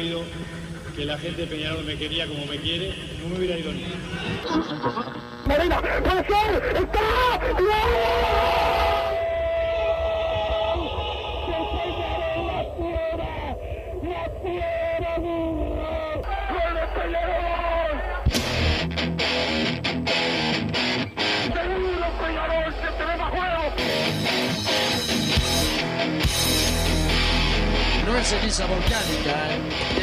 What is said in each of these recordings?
sabido que la gente de Peñarol me quería como me quiere, no me hubiera ido ni. Marina, puede ser, está, No es ceniza volcánica, ¿eh?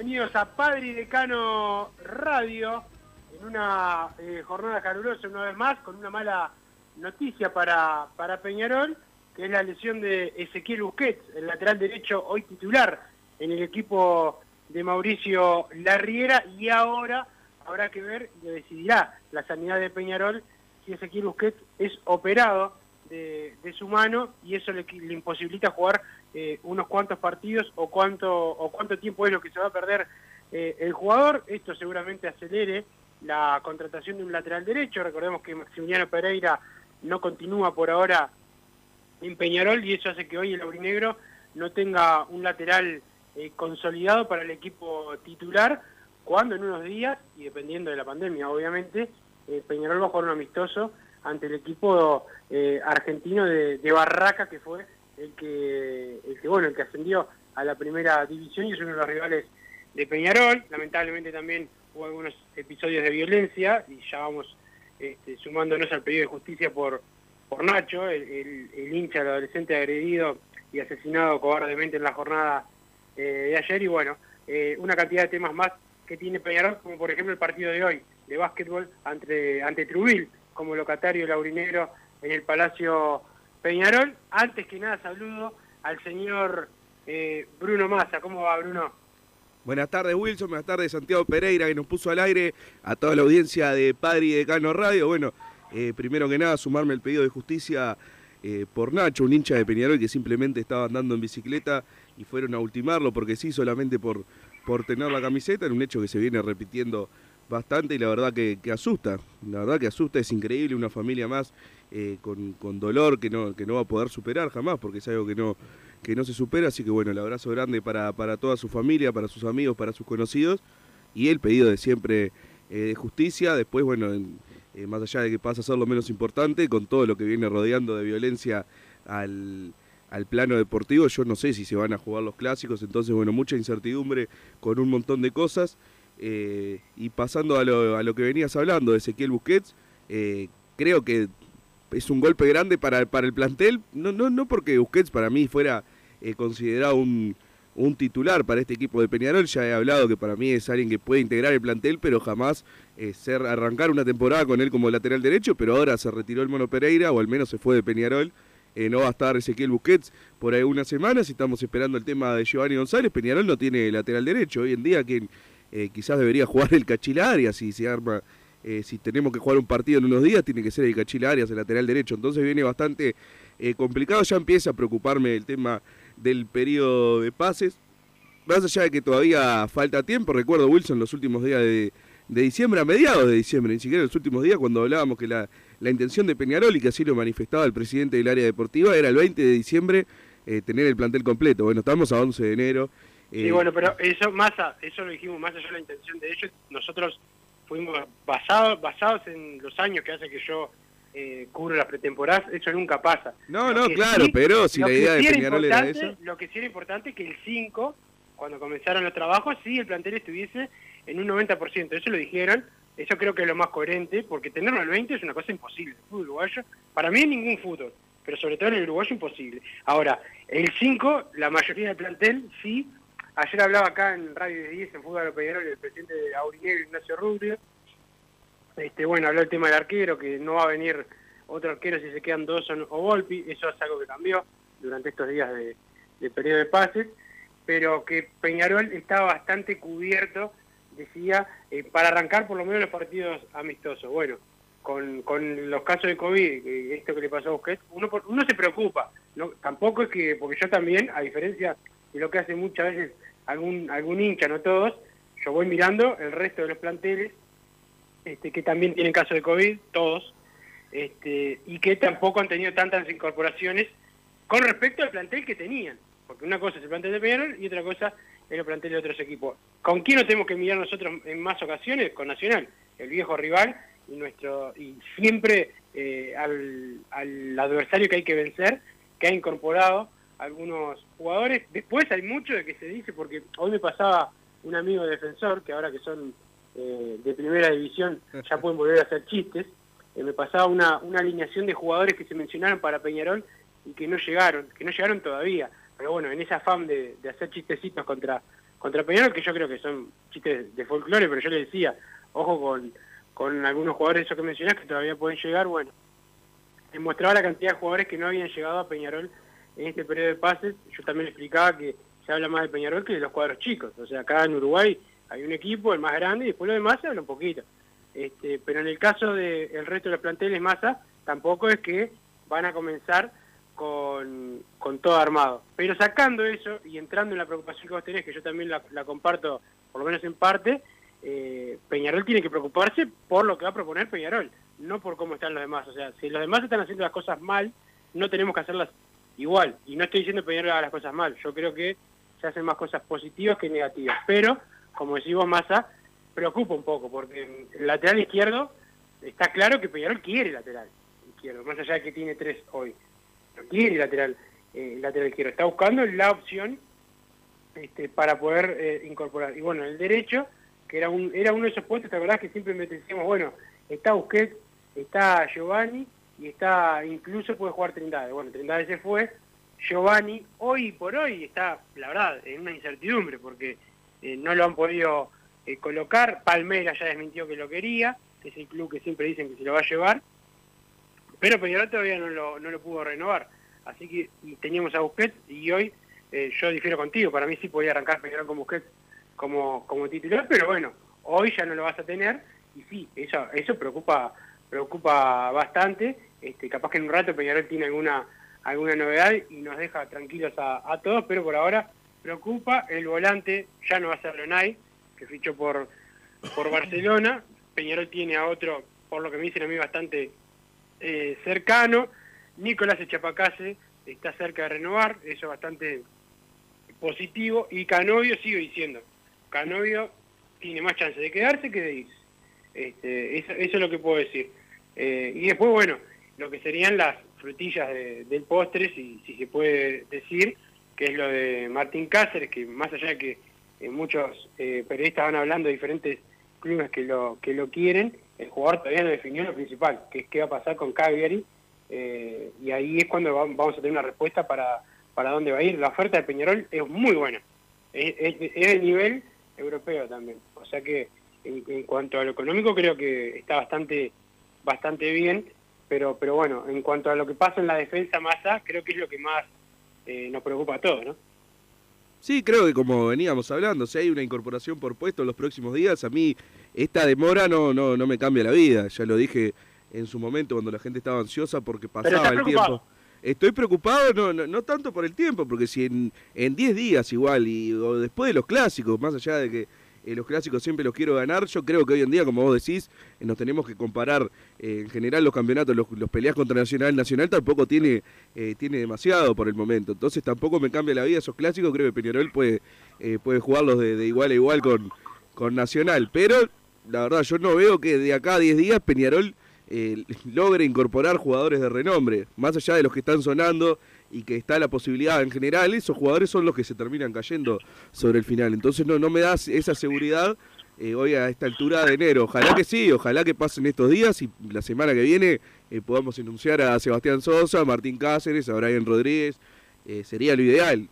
Bienvenidos a Padre y Decano Radio en una eh, jornada calurosa una vez más con una mala noticia para, para Peñarol, que es la lesión de Ezequiel Busquets, el lateral derecho hoy titular en el equipo de Mauricio Larriera y ahora habrá que ver y decidirá la sanidad de Peñarol si Ezequiel Busquets es operado de, de su mano y eso le, imposibilita jugar eh, unos cuantos partidos o cuánto, o cuánto tiempo es lo que se va a perder eh, el jugador. Esto seguramente acelere la contratación de un lateral derecho. Recordemos que Maximiliano Pereira no continúa por ahora en Peñarol y eso hace que hoy el aurinegro no tenga un lateral eh, consolidado para el equipo titular cuando en unos días, y dependiendo de la pandemia obviamente, eh, Peñarol va a jugar un amistoso ante el equipo eh, argentino de, de Barraca que fue el que, el que bueno, el que ascendió a la primera división y es uno de los rivales de Peñarol. Lamentablemente también hubo algunos episodios de violencia y ya vamos este, sumándonos al pedido de justicia por, por Nacho, el, hincha, el adolescente agredido y asesinado cobardemente en la jornada eh, de ayer. Y bueno, eh, una cantidad de temas más que tiene Peñarol, como por ejemplo el partido de hoy de básquetbol ante, ante Trubil, como locatario laurinegro en el Palacio Peñarol. Antes que nada, saludo al señor eh, Bruno Massa. ¿Cómo va, Bruno? Buenas tardes, Wilson. Buenas tardes, Santiago Pereira, que nos puso al aire a toda la audiencia de Padre y Decano Radio. Bueno, eh, primero que nada, sumarme el pedido de justicia eh, por Nacho, un hincha de Peñarol que simplemente estaba andando en bicicleta y fueron a ultimarlo porque sí, solamente por, por tener la camiseta, en un hecho que se viene repitiendo bastante y la verdad que, que asusta. La verdad que asusta, es increíble, una familia más eh, con, con, dolor que no, que no va a poder superar jamás, porque es algo que no, que no se supera. Así que bueno, el abrazo grande para, para toda su familia, para sus amigos, para sus conocidos, y el pedido de siempre eh, de justicia. Después, bueno, en, eh, más allá de que pasa a ser lo menos importante, con todo lo que viene rodeando de violencia al, al plano deportivo, yo no sé si se van a jugar los clásicos, entonces bueno, mucha incertidumbre con un montón de cosas. Eh, y pasando a lo, a lo, que venías hablando de Ezequiel Busquets, eh, creo que es un golpe grande para, para el plantel, no, no, no porque Busquets para mí fuera eh, considerado un, un, titular para este equipo de Peñarol, ya he hablado que para mí es alguien que puede integrar el plantel, pero jamás ser, arrancar una temporada con él como lateral derecho, pero ahora se retiró el Mono Pereira, o al menos se fue de Peñarol. No va a estar Ezequiel Busquets por algunas semanas estamos esperando el tema de Giovanni González. Peñarol no tiene lateral derecho. Hoy en día quien eh, quizás debería jugar el Cachilaria si se arma eh, si tenemos que jugar un partido en unos días, tiene que ser el Cachila Arias, el lateral derecho. Entonces viene bastante eh, complicado. Ya empieza a preocuparme el tema del periodo de pases. Más allá de que todavía falta tiempo, recuerdo Wilson los últimos días de, diciembre, a mediados de diciembre, ni siquiera los últimos días, cuando hablábamos que la, la, intención de Peñarol, y que así lo manifestaba el presidente del área deportiva, era el 20 de diciembre tener el plantel completo. Bueno, estamos a 11 de enero. Sí, bueno, pero eso, más a, eso lo dijimos más allá de la intención de ellos. Nosotros fuimos basados, basados en los años que hace que yo eh, cubro las pretemporadas, eso nunca pasa. No, lo no, claro, sí, pero si la idea de Peñarol era eso. Lo que sí era importante es que el 5, cuando comenzaron los trabajos, sí el plantel estuviese en un 90%, eso lo dijeron Eso creo que es lo más coherente, porque tenerlo al 20 es una cosa imposible. El fútbol uruguayo, para mí en ningún fútbol, pero sobre todo en el uruguayo imposible. Ahora, el 5, la mayoría del plantel, sí. Ayer hablaba acá en Radio 10, en Fútbol Peñarol, el presidente de Aurinegro, Ignacio Rubio. Este, bueno, habló el tema del arquero, que no va a venir otro arquero si se quedan dos o Volpi, eso es algo que cambió durante estos días de, periodo de pases, pero que Peñarol está bastante cubierto decía, eh, para arrancar por lo menos los partidos amistosos. Bueno, con, con los casos de COVID, esto que le pasó a Busquets, uno, uno se preocupa. No, tampoco es que, porque yo también, a diferencia de lo que hace muchas veces algún, algún hincha, no todos, yo voy mirando el resto de los planteles, este, que también tienen casos de COVID, todos, este, y que tampoco han tenido tantas incorporaciones con respecto al plantel que tenían. Porque una cosa es el plantel de Peñarol y otra cosa es el plantel de otros equipos. ¿Con quién nos tenemos que mirar nosotros en más ocasiones? Con Nacional, el viejo rival y nuestro y siempre eh, al, adversario que hay que vencer, que ha incorporado algunos jugadores. Después hay mucho de que se dice, porque hoy me pasaba un amigo defensor, que ahora que son eh, de primera división ya pueden volver a hacer chistes, eh, me pasaba una, una alineación de jugadores que se mencionaron para Peñarol y que no llegaron, que no llegaron todavía pero bueno, en esa afán de, hacer chistecitos contra, contra Peñarol, que yo creo que son chistes de folclore, pero yo le decía, ojo con, con algunos jugadores esos que mencionás que todavía pueden llegar, bueno, demostraba la cantidad de jugadores que no habían llegado a Peñarol en este periodo de pases, yo también explicaba que se habla más de Peñarol que de los cuadros chicos, o sea, acá en Uruguay hay un equipo, el más grande, y después lo demás se habla un poquito. Este, pero en el caso del resto de los planteles masa, tampoco es que van a comenzar con, todo armado. Pero sacando eso y entrando en la preocupación que vos tenés, que yo también la, comparto, por lo menos en parte, eh, Peñarol tiene que preocuparse por lo que va a proponer Peñarol, no por cómo están los demás. O sea, si los demás están haciendo las cosas mal, no tenemos que hacerlas igual. Y no estoy diciendo que Peñarol haga las cosas mal, yo creo que se hacen más cosas positivas que negativas. Pero, como decimos Massa, preocupa un poco, porque el lateral izquierdo está claro que Peñarol quiere lateral izquierdo, más allá de que tiene tres hoy quiere lateral, eh, lateral izquierdo, está buscando la opción este, para poder eh, incorporar. Y bueno, el derecho, que era, un, era uno de esos puestos, ¿te acordás que siempre me bueno, está Busquets, está Giovanni y está, incluso puede jugar Trindade. Bueno, Trindade se fue, Giovanni hoy por hoy está, la verdad, en una incertidumbre porque eh, no lo han podido eh, colocar, Palmera ya desmintió que lo quería, que es el club que siempre dicen que se lo va a llevar, pero Peñarol todavía no lo, no lo pudo renovar. Así que teníamos a Busquets y hoy eh, yo difiero contigo. Para mí sí podía arrancar Peñarol con Busquets como, como titular, pero bueno, hoy ya no lo vas a tener. Y sí, eso, eso preocupa preocupa bastante. Este, capaz que en un rato Peñarol tiene alguna alguna novedad y nos deja tranquilos a, todos, pero por ahora preocupa. El volante ya no va a ser Lonay, que fichó por, por Barcelona. Peñarol tiene a otro, por lo que me dicen a mí, bastante eh, cercano. Nicolás Echapacase está cerca de renovar, eso es bastante positivo. Y Canovio sigo diciendo, Canovio tiene más chance de quedarse que de irse. Este, eso, es lo que puedo decir. Eh, y después, bueno, lo que serían las frutillas del postre, si, se puede decir, que es lo de Martín Cáceres, que más allá de que eh, muchos periodistas van hablando de diferentes clubes que lo, que lo quieren, el jugador todavía no definió lo principal, que es qué va a pasar con Cagliari, eh, y ahí es cuando vamos a tener una respuesta para, para dónde va a ir. La oferta de Peñarol es muy buena, es, de nivel europeo también, o sea que en, cuanto a lo económico creo que está bastante, bastante bien, pero, pero bueno, en cuanto a lo que pasa en la defensa masa, creo que es lo que más eh, nos preocupa a todos, ¿no? Sí, creo que como veníamos hablando, si hay una incorporación por puesto en los próximos días, a mí esta demora no, no, no me cambia la vida. Ya lo dije en su momento cuando la gente estaba ansiosa porque pasaba el tiempo. Estoy preocupado no, no, no, tanto por el tiempo, porque si en 10 días igual, y o después de los clásicos, más allá de que eh, los clásicos siempre los quiero ganar. Yo creo que hoy en día, como vos decís, eh, nos tenemos que comparar eh, en general los campeonatos, los, peleas contra Nacional. Nacional tampoco tiene, tiene demasiado por el momento. Entonces tampoco me cambia la vida esos clásicos. Creo que Peñarol puede, puede jugarlos de, igual a igual con, con Nacional. Pero la verdad, yo no veo que de acá a 10 días Peñarol logre incorporar jugadores de renombre. Más allá de los que están sonando y que está la posibilidad en general, esos jugadores son los que se terminan cayendo sobre el final. Entonces no, no me da esa seguridad eh, hoy a esta altura de enero. Ojalá que sí, ojalá que pasen estos días y la semana que viene eh, podamos anunciar a Sebastián Sosa, a Martín Cáceres, a Brian Rodríguez. Eh, sería lo ideal.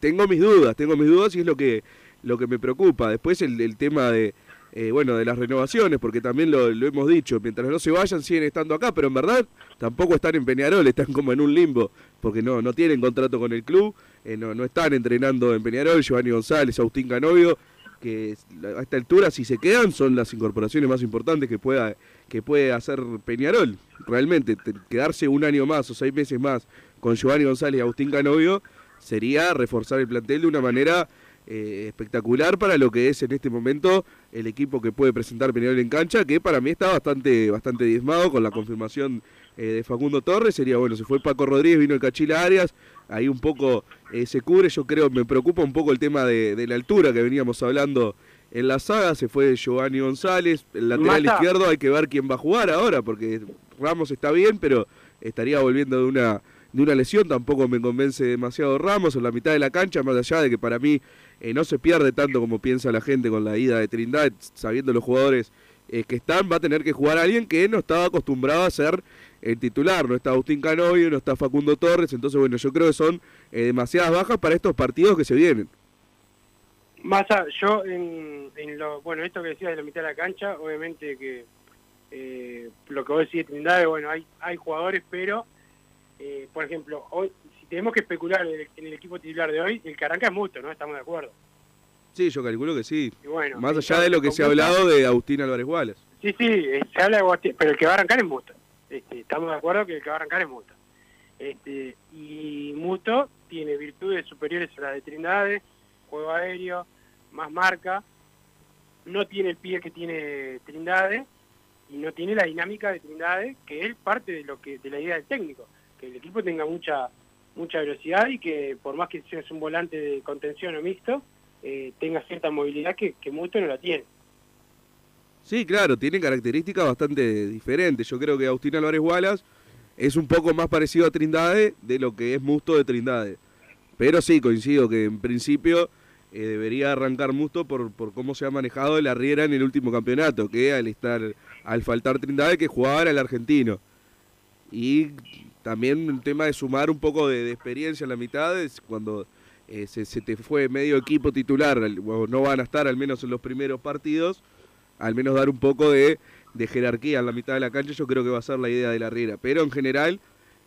Tengo mis dudas, tengo mis dudas y es lo que, lo que me preocupa. Después el tema de, eh, bueno, de las renovaciones, porque también lo, hemos dicho, mientras no se vayan siguen estando acá, pero en verdad tampoco están en Peñarol, están como en un limbo, porque no, no tienen contrato con el club, eh, no, no están entrenando en Peñarol, Giovanni González, Agustín Canovio, que a esta altura si se quedan son las incorporaciones más importantes que pueda que puede hacer Peñarol. Realmente, quedarse un año más o seis meses más con Giovanni González y Agustín Canovio sería reforzar el plantel de una manera eh, espectacular para lo que es en este momento el equipo que puede presentar Peñarol en cancha, que para mí está bastante, bastante diezmado con la confirmación eh, de Facundo Torres. Sería bueno, se fue Paco Rodríguez, vino el Cachila Arias, ahí un poco eh, se cubre. Yo creo, me preocupa un poco el tema de, de, la altura que veníamos hablando en la saga. Se fue Giovanni González, el lateral Mata. izquierdo, hay que ver quién va a jugar ahora, porque Ramos está bien, pero estaría volviendo de una de una lesión, tampoco me convence demasiado Ramos en la mitad de la cancha, más allá de que para mí eh, no se pierde tanto como piensa la gente con la ida de Trindad, sabiendo los jugadores eh, que están, va a tener que jugar alguien que no estaba acostumbrado a ser el titular, no está Agustín Canovio, no está Facundo Torres, entonces bueno, yo creo que son eh, demasiadas bajas para estos partidos que se vienen. Massa, yo en, en, lo, bueno, esto que decías de la mitad de la cancha, obviamente que eh, lo que vos decís de Trindade, bueno, hay, hay jugadores, pero, eh, por ejemplo, hoy, si tenemos que especular en el, equipo titular de hoy, el que arranca es mucho, ¿no? Estamos de acuerdo. Sí, yo calculo que sí. Y bueno, Más allá de lo que se ha hablado de Agustín Álvarez Wallace. Sí, sí, eh, se habla de Agustín, pero el que va a arrancar es Musto. Este, estamos de acuerdo que el que va a arrancar es Musto. Este, y Musto tiene virtudes superiores a las de Trindade, juego aéreo, más marca, no tiene el pie que tiene Trindade y no tiene la dinámica de Trindade, que es parte de lo que de la idea del técnico, que el equipo tenga mucha mucha velocidad y que por más que seas un volante de contención o mixto, eh, tenga cierta movilidad que, Musto no la tiene. Sí, claro, tiene características bastante diferentes. Yo creo que Agustín Álvarez Wallace es un poco más parecido a Trindade de lo que es Musto de Trindade. Pero sí, coincido que en principio eh, debería arrancar Musto por, por cómo se ha manejado la Riera en el último campeonato, que al estar al faltar Trindade que jugaba era el argentino. Y también el tema de sumar un poco de, experiencia en la mitad cuando eh, se, te fue medio equipo titular, o no van a estar al menos en los primeros partidos, al menos dar un poco de, jerarquía en la mitad de la cancha, yo creo que va a ser la idea de la Riera. Pero en general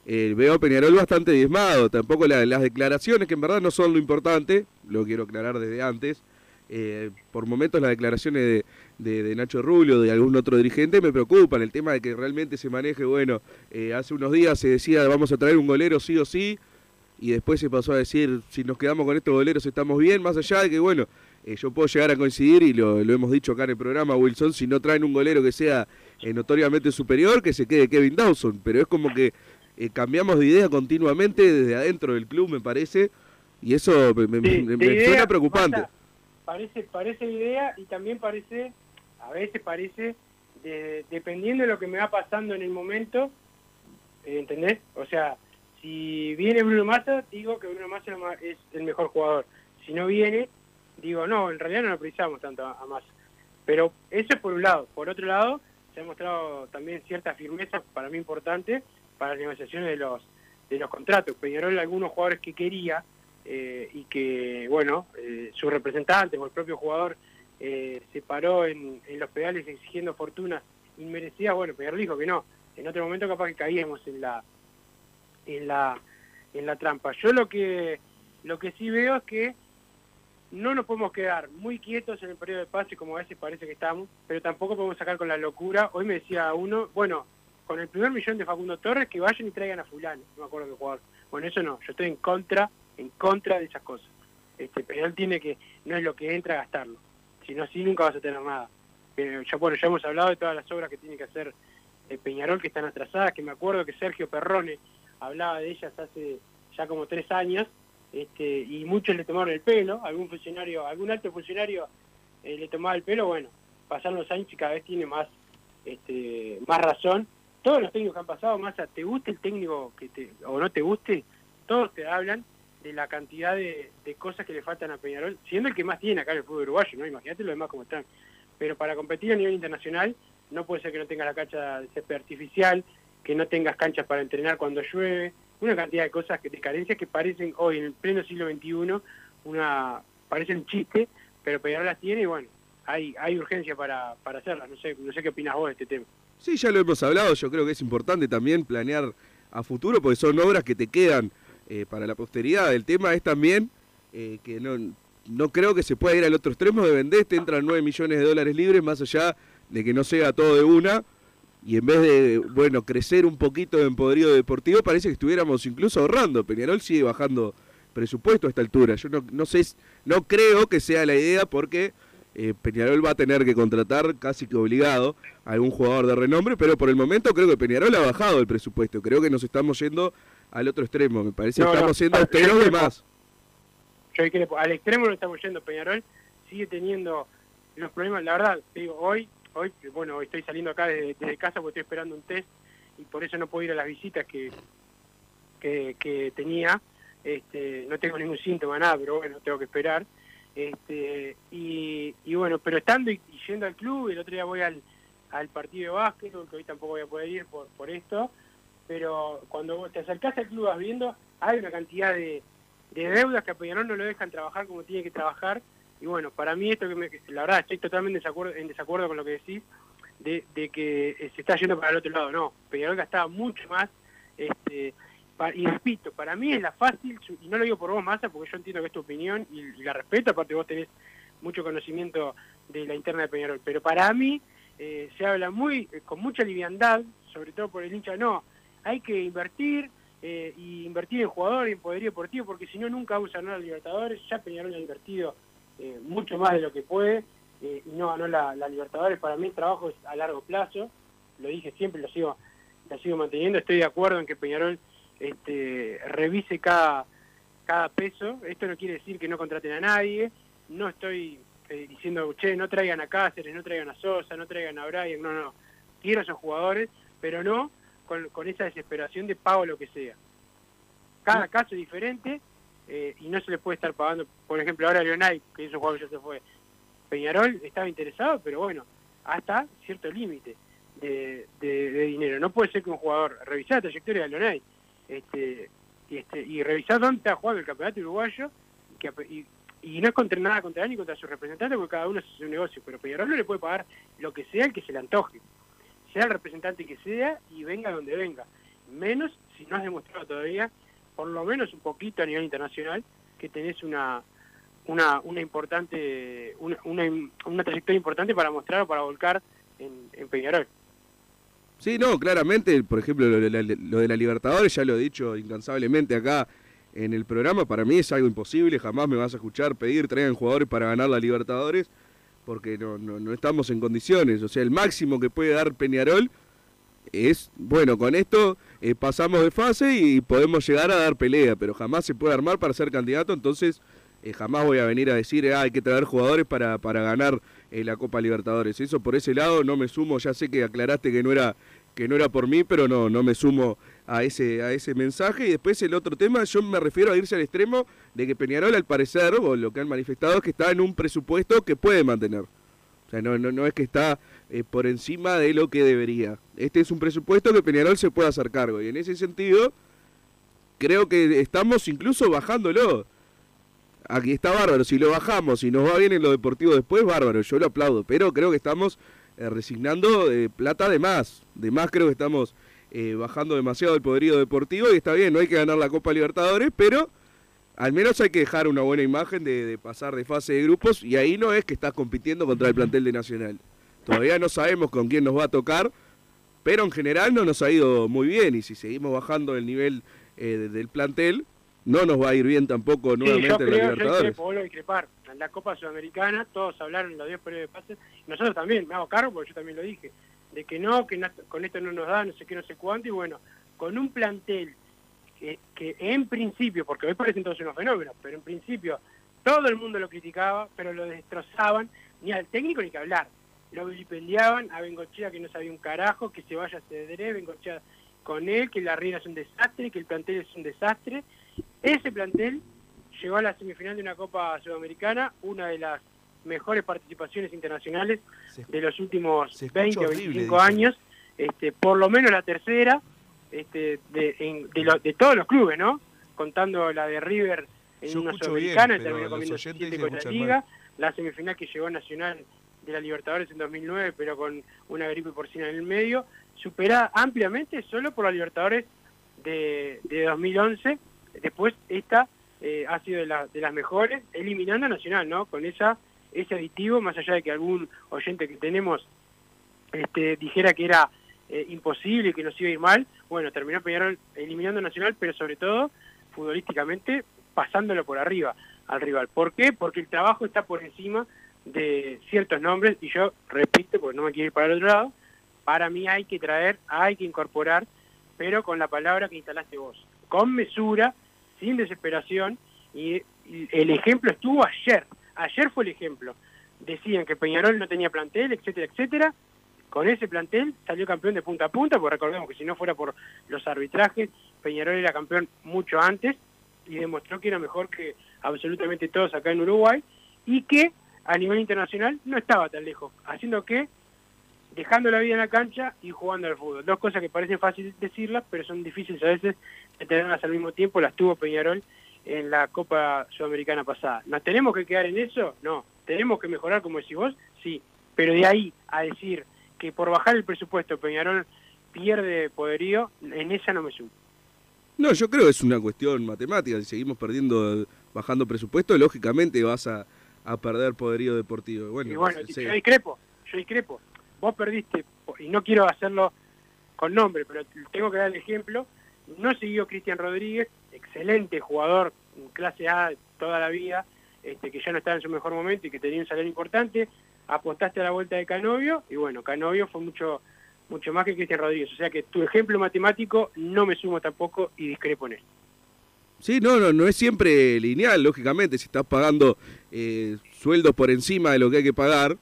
eh, veo a Peñarol bastante diezmado, tampoco la, las declaraciones, que en verdad no son lo importante, lo quiero aclarar desde antes, eh, por momentos las declaraciones de, de, de, Nacho Rubio, de algún otro dirigente, me preocupan, el tema de que realmente se maneje, bueno, eh, hace unos días se decía vamos a traer un golero sí o sí, y después se pasó a decir, si nos quedamos con estos goleros estamos bien, más allá de que, bueno, eh, yo puedo llegar a coincidir, y lo, lo, hemos dicho acá en el programa, Wilson, si no traen un golero que sea eh, notoriamente superior, que se quede Kevin Dawson, pero es como que eh, cambiamos de idea continuamente desde adentro del club, me parece, y eso me, sí, me, me suena preocupante. Parece, parece idea y también parece, a veces parece, de, dependiendo de lo que me va pasando en el momento, ¿entendés? O sea, si viene Bruno Massa, digo que Bruno Massa es el mejor jugador. Si no viene, digo, no, en realidad no lo precisamos tanto a, Massa. Pero eso es por un lado. Por otro lado, se ha mostrado también cierta firmeza, para mí importante, para las negociaciones de los de los contratos. Peñarol algunos jugadores que quería eh, y que, bueno, eh, su representante o el propio jugador eh, se paró en, los pedales exigiendo fortunas inmerecidas, bueno, Peñarol dijo que no. En otro momento capaz que caíamos en la en la en la trampa. Yo lo que lo que sí veo es que no nos podemos quedar muy quietos en el periodo de pase como a veces parece que estamos, pero tampoco podemos sacar con la locura. Hoy me decía uno, bueno, con el primer millón de Facundo Torres que vayan y traigan a fulano, no me acuerdo qué jugador. Bueno, eso no, yo estoy en contra, en contra de esas cosas. Este Peñarol tiene que, no es lo que entra a gastarlo, sino así nunca vas a tener nada. Pero ya bueno, ya hemos hablado de todas las obras que tiene que hacer el Peñarol que están atrasadas, que me acuerdo que Sergio Perrone hablaba de ellas hace ya como tres años, este, y muchos le tomaron el pelo, algún funcionario, algún alto funcionario eh, le tomaba el pelo, bueno, pasaron los años y cada vez tiene más, este, más razón. Todos los técnicos que han pasado, más te guste el técnico que te, o no te guste, todos te hablan de la cantidad de, de cosas que le faltan a Peñarol, siendo el que más tiene acá en el fútbol uruguayo, ¿no? Imagínate los demás cómo están. Pero para competir a nivel internacional, no puede ser que no tengas la cancha de césped artificial, que no tengas canchas para entrenar cuando llueve, una cantidad de cosas que de carencias que parecen hoy en el pleno siglo XXI una parecen chiste, pero Peñarol las tiene y bueno, hay hay urgencia para, para hacerlas. No sé, no sé qué opinas vos de este tema. Sí, ya lo hemos hablado, yo creo que es importante también planear a futuro porque son obras que te quedan eh, para la posteridad. El tema es también eh, que no, no creo que se pueda ir al otro extremo de vender, te entran 9 millones de dólares libres más allá de que no sea todo de una y en vez de, bueno, crecer un poquito en poderío deportivo, parece que estuviéramos incluso ahorrando. Peñarol sigue bajando presupuesto a esta altura. Yo no, no sé, no creo que sea la idea porque eh, Peñarol va a tener que contratar casi que obligado a algún jugador de renombre, pero por el momento creo que Peñarol ha bajado el presupuesto. Creo que nos estamos yendo al otro extremo. Me parece que No, no, estamos siendo yo austeros de más. Yo al extremo no estamos yendo, Peñarol sigue teniendo los problemas, la verdad, te digo, hoy, hoy, bueno, hoy estoy saliendo acá desde, desde casa porque estoy esperando un test y por eso no puedo ir a las visitas que, que, que tenía, este, no tengo ningún síntoma, nada, pero bueno, tengo que esperar. Este, y, y bueno, pero estando y, y yendo al club, el otro día voy al, al partido de básquet, que hoy tampoco voy a poder ir por, por esto, pero cuando te acercás al club vas viendo, hay una cantidad de, de deudas que a Peñarol no lo dejan trabajar como tiene que trabajar. Y bueno, para mí esto que me, la verdad estoy totalmente en desacuerdo, en desacuerdo con lo que decís, de, de que eh, se está yendo para el otro lado. No, Peñarol gastaba mucho más. Este, pa- y repito, para mí es la fácil, y no lo digo por vos, Massa, porque yo entiendo que es tu opinión y, y la respeto, aparte vos tenés mucho conocimiento de la interna de Peñarol, pero para mí eh, se habla muy eh, con mucha liviandad, sobre todo por el hincha, no, hay que invertir, eh, y invertir en jugadores, en poderío deportivo, porque si no nunca vamos a ganar a Libertadores. Ya Peñarol ha invertido eh, mucho más de lo que puede eh, y no ganó la, Libertadores. Para mí el trabajo es a largo plazo, lo dije siempre, lo sigo, lo sigo manteniendo. Estoy de acuerdo en que Peñarol este, revise cada, cada peso. Esto no quiere decir que no contraten a nadie. No estoy eh, diciendo, che, no traigan a Cáceres, no traigan a Sosa, no traigan a Brian. No, no. Quiero a esos jugadores, pero no con, con esa desesperación de pago lo que sea. Cada caso es diferente eh, y no se le puede estar pagando. Por ejemplo, ahora Leonay, que es un jugador que ya se fue. Peñarol estaba interesado, pero bueno, hasta cierto límite de, de- de dinero. No puede ser que un jugador, revisar la trayectoria de Leonay este, y, este, y revisar dónde está jugando el campeonato uruguayo y, que, y, y no es contra nada contra él ni contra su representante porque cada uno hace su negocio, pero Peñarol no le puede pagar lo que sea el que se le antoje, sea el representante que sea y venga donde venga, menos si no has demostrado todavía, por lo menos un poquito a nivel internacional, que tenés una una, una importante una, una, una trayectoria importante para mostrar o para volcar en, en Peñarol. Sí, no, claramente, por ejemplo, lo de, la, lo de la Libertadores, ya lo he dicho incansablemente acá en el programa, para mí es algo imposible, jamás me vas a escuchar pedir, traigan jugadores para ganar la Libertadores, porque no, no, estamos en condiciones, o sea, el máximo que puede dar Peñarol es, bueno, con esto eh, pasamos de fase y podemos llegar a dar pelea, pero jamás se puede armar para ser candidato, entonces eh, jamás voy a venir a decir, ah, hay que traer jugadores para, para ganar eh, la Copa Libertadores. Eso por ese lado no me sumo, ya sé que aclaraste que no era que no era por mí, pero no no me sumo a ese a ese mensaje y después el otro tema, yo me refiero a irse al extremo de que Peñarol al parecer o lo que han manifestado es que está en un presupuesto que puede mantener. O sea, no, no, no es que está eh, por encima de lo que debería. Este es un presupuesto que Peñarol se puede hacer cargo. Y en ese sentido, creo que estamos incluso bajándolo. Aquí está bárbaro. Si lo bajamos y nos va bien en lo deportivo después, bárbaro. Yo lo aplaudo. Pero creo que estamos eh, resignando eh, plata de más. De más creo que estamos eh, bajando demasiado el poderío deportivo. Y está bien, no hay que ganar la Copa Libertadores, pero al menos hay que dejar una buena imagen de, de pasar de fase de grupos. Y ahí no es que estás compitiendo contra el plantel de Nacional. Todavía no sabemos con quién nos va a tocar. Pero en general no nos ha ido muy bien. Y si seguimos bajando el nivel eh, del plantel, no nos va a ir bien tampoco Sí, nuevamente en la creo, yo Libertadores. discrepo, vuelvo a discrepar. En la Copa Sudamericana todos hablaron en los 10 periodos de pases, nosotros también, me hago cargo porque yo también lo dije, de que no, que con esto no nos da, no sé qué, no sé cuánto, y bueno, con un plantel que, que en principio, porque hoy parecen todos unos fenómenos, pero en principio todo el mundo lo criticaba, pero lo destrozaban, ni al técnico ni que hablar. Lo vilipendiaban a Bengochea que no sabía un carajo, que se vaya a ceder, Bengochea con él, que la Riera es un desastre, que el plantel es un desastre. ese plantel llegó a la semifinal de una Copa Sudamericana, una de las mejores participaciones internacionales de los últimos se escucha 20 o horrible, 25 dice. años, este, por lo menos la tercera este, de, en- de lo- de todos los clubes, ¿no? Contando la de River en Yo una Sudamericana, siete dicen con la Liga, mal. la semifinal que llegó Nacional de la Libertadores en 2009, pero con una gripe porcina en el medio, superada ampliamente solo por la Libertadores de, de 2011. Después esta eh, ha sido de, la- de las mejores, eliminando a Nacional, ¿no? Con esa ese aditivo, más allá de que algún oyente que tenemos este, dijera que era eh, imposible y que nos iba a ir mal, bueno, terminó Peñarol eliminando Nacional, pero sobre todo, futbolísticamente, pasándolo por arriba al rival. ¿Por qué? Porque el trabajo está por encima de ciertos nombres, y yo repito, porque no me quiero ir para el otro lado, para mí hay que traer, hay que incorporar, pero con la palabra que instalaste vos, con mesura, sin desesperación, y el ejemplo estuvo ayer, ayer fue el ejemplo. Decían que Peñarol no tenía plantel, etcétera, etcétera. Con ese plantel salió campeón de punta a punta, porque recordemos que si no fuera por los arbitrajes, Peñarol era campeón mucho antes y demostró que era mejor que absolutamente todos acá en Uruguay y que a nivel internacional no estaba tan lejos, haciendo que dejando la vida en la cancha y jugando al fútbol. Dos cosas que parecen fáciles decirlas, pero son difíciles a veces de tenerlas al mismo tiempo, las tuvo Peñarol en la Copa Sudamericana pasada. ¿Nos tenemos que quedar en eso? No. ¿Tenemos que mejorar, como decís vos? Sí. Pero de ahí a decir que por bajar el presupuesto Peñarol pierde poderío, en esa no me sumo. No, yo creo que es una cuestión matemática. Si seguimos perdiendo, bajando presupuesto, lógicamente vas a, a perder poderío deportivo. Bueno, Y bueno, yo discrepo, yo discrepo. Vos perdiste, y no quiero hacerlo con nombre, pero tengo que dar el ejemplo. No siguió Cristian Rodríguez, excelente jugador, clase A toda la vida, este, que ya no estaba en su mejor momento y que tenía un salario importante. Apostaste a la vuelta de Canovio, y bueno, Canovio fue mucho mucho más que Cristian Rodríguez. O sea que tu ejemplo matemático no me sumo tampoco y discrepo en él. Sí, no, no, no es siempre lineal, lógicamente. Si estás pagando eh, sueldos por encima de lo que hay que pagar,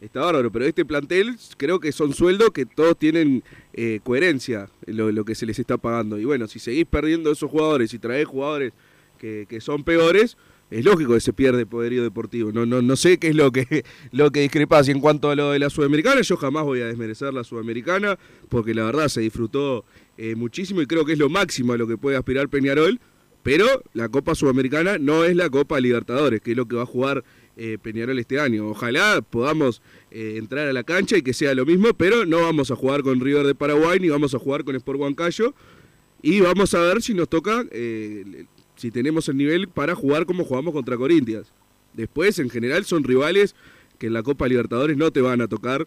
está bárbaro. Pero este plantel, creo que son sueldos que todos tienen eh, coherencia en lo, que se les está pagando. Y bueno, si seguís perdiendo esos jugadores y traés jugadores que, que son peores, es lógico que se pierde poderío deportivo. No, no, no sé qué es lo que, lo que discrepás. Y en cuanto a lo de la Sudamericana, yo jamás voy a desmerecer la Sudamericana, porque la verdad se disfrutó eh, muchísimo y creo que es lo máximo a lo que puede aspirar Peñarol. Pero la Copa Sudamericana no es la Copa Libertadores, que es lo que va a jugar eh, Peñarol este año. Ojalá podamos eh, entrar a la cancha y que sea lo mismo, pero no vamos a jugar con River de Paraguay ni vamos a jugar con Sport Huancayo. Y vamos a ver si nos toca, eh, si tenemos el nivel para jugar como jugamos contra Corinthians. Después, en general, son rivales que en la Copa Libertadores no te van a tocar,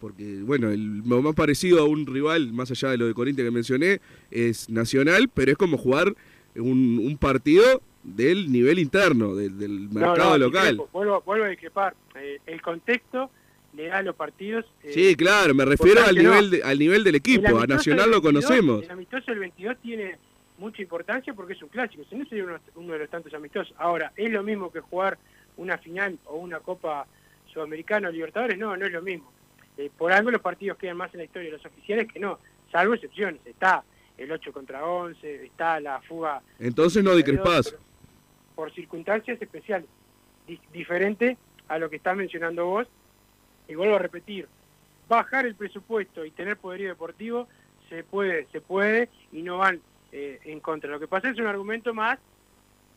porque, bueno, el, lo más parecido a un rival, más allá de lo de Corinthians que mencioné, es Nacional, pero es como jugar un partido del nivel interno, del, del mercado no, local. discrepo, vuelvo, vuelvo a discrepar. Eh, el contexto le da a los partidos. eh, Sí, claro, me refiero al no. nivel, de- al nivel del El equipo, a Nacional lo 22, conocemos. El amistoso del 22 tiene mucha importancia porque es un clásico, si no sería uno, uno de los tantos amistosos. Ahora, ¿es lo mismo que jugar una final o una Copa Sudamericana o Libertadores? No, no es lo mismo. Eh, por algo los partidos quedan más en la historia de los oficiales que no, salvo excepciones. Está el 8 contra 11, está la fuga Entonces no discrepás. Por circunstancias especiales, di- diferente a lo que estás mencionando vos. Y vuelvo a repetir, bajar el presupuesto y tener poderío deportivo se puede, se puede y no van eh, en contra. Lo que pasa es un argumento más,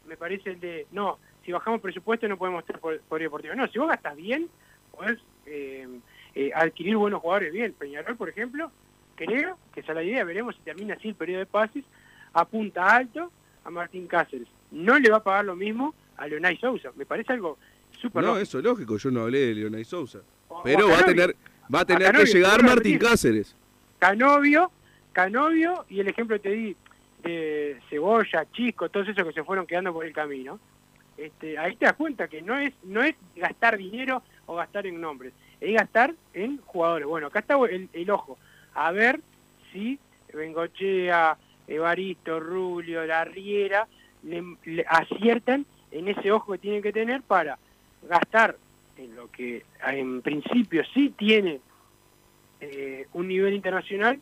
me parece el de, no, si bajamos presupuesto no podemos tener po- poderío deportivo. No, si vos gastas bien, podés eh, eh, adquirir buenos jugadores bien. Peñarol, por ejemplo, creo que esa es la idea, veremos si termina así el periodo de pases, apunta alto a Martín Cáceres. No le va a pagar lo mismo a Leonay Sousa. Me parece algo súper No, lógico. eso es lógico, yo no hablé de Leonay Sousa. O- Pero o va a tener, va a tener Canovio, que llegar Martín. Cáceres. Canovio, Canovio y el ejemplo que te di de Cebolla, Chisco, todos esos que se fueron quedando por el camino. Este, ahí te das cuenta que no es no es gastar dinero o gastar en nombres, es gastar en jugadores. Bueno, acá está el, el ojo, a ver si Bengochea, Evaristo, Rulio, La Riera le, le aciertan en ese ojo que tienen que tener para gastar en lo que en principio sí tiene eh, un nivel internacional,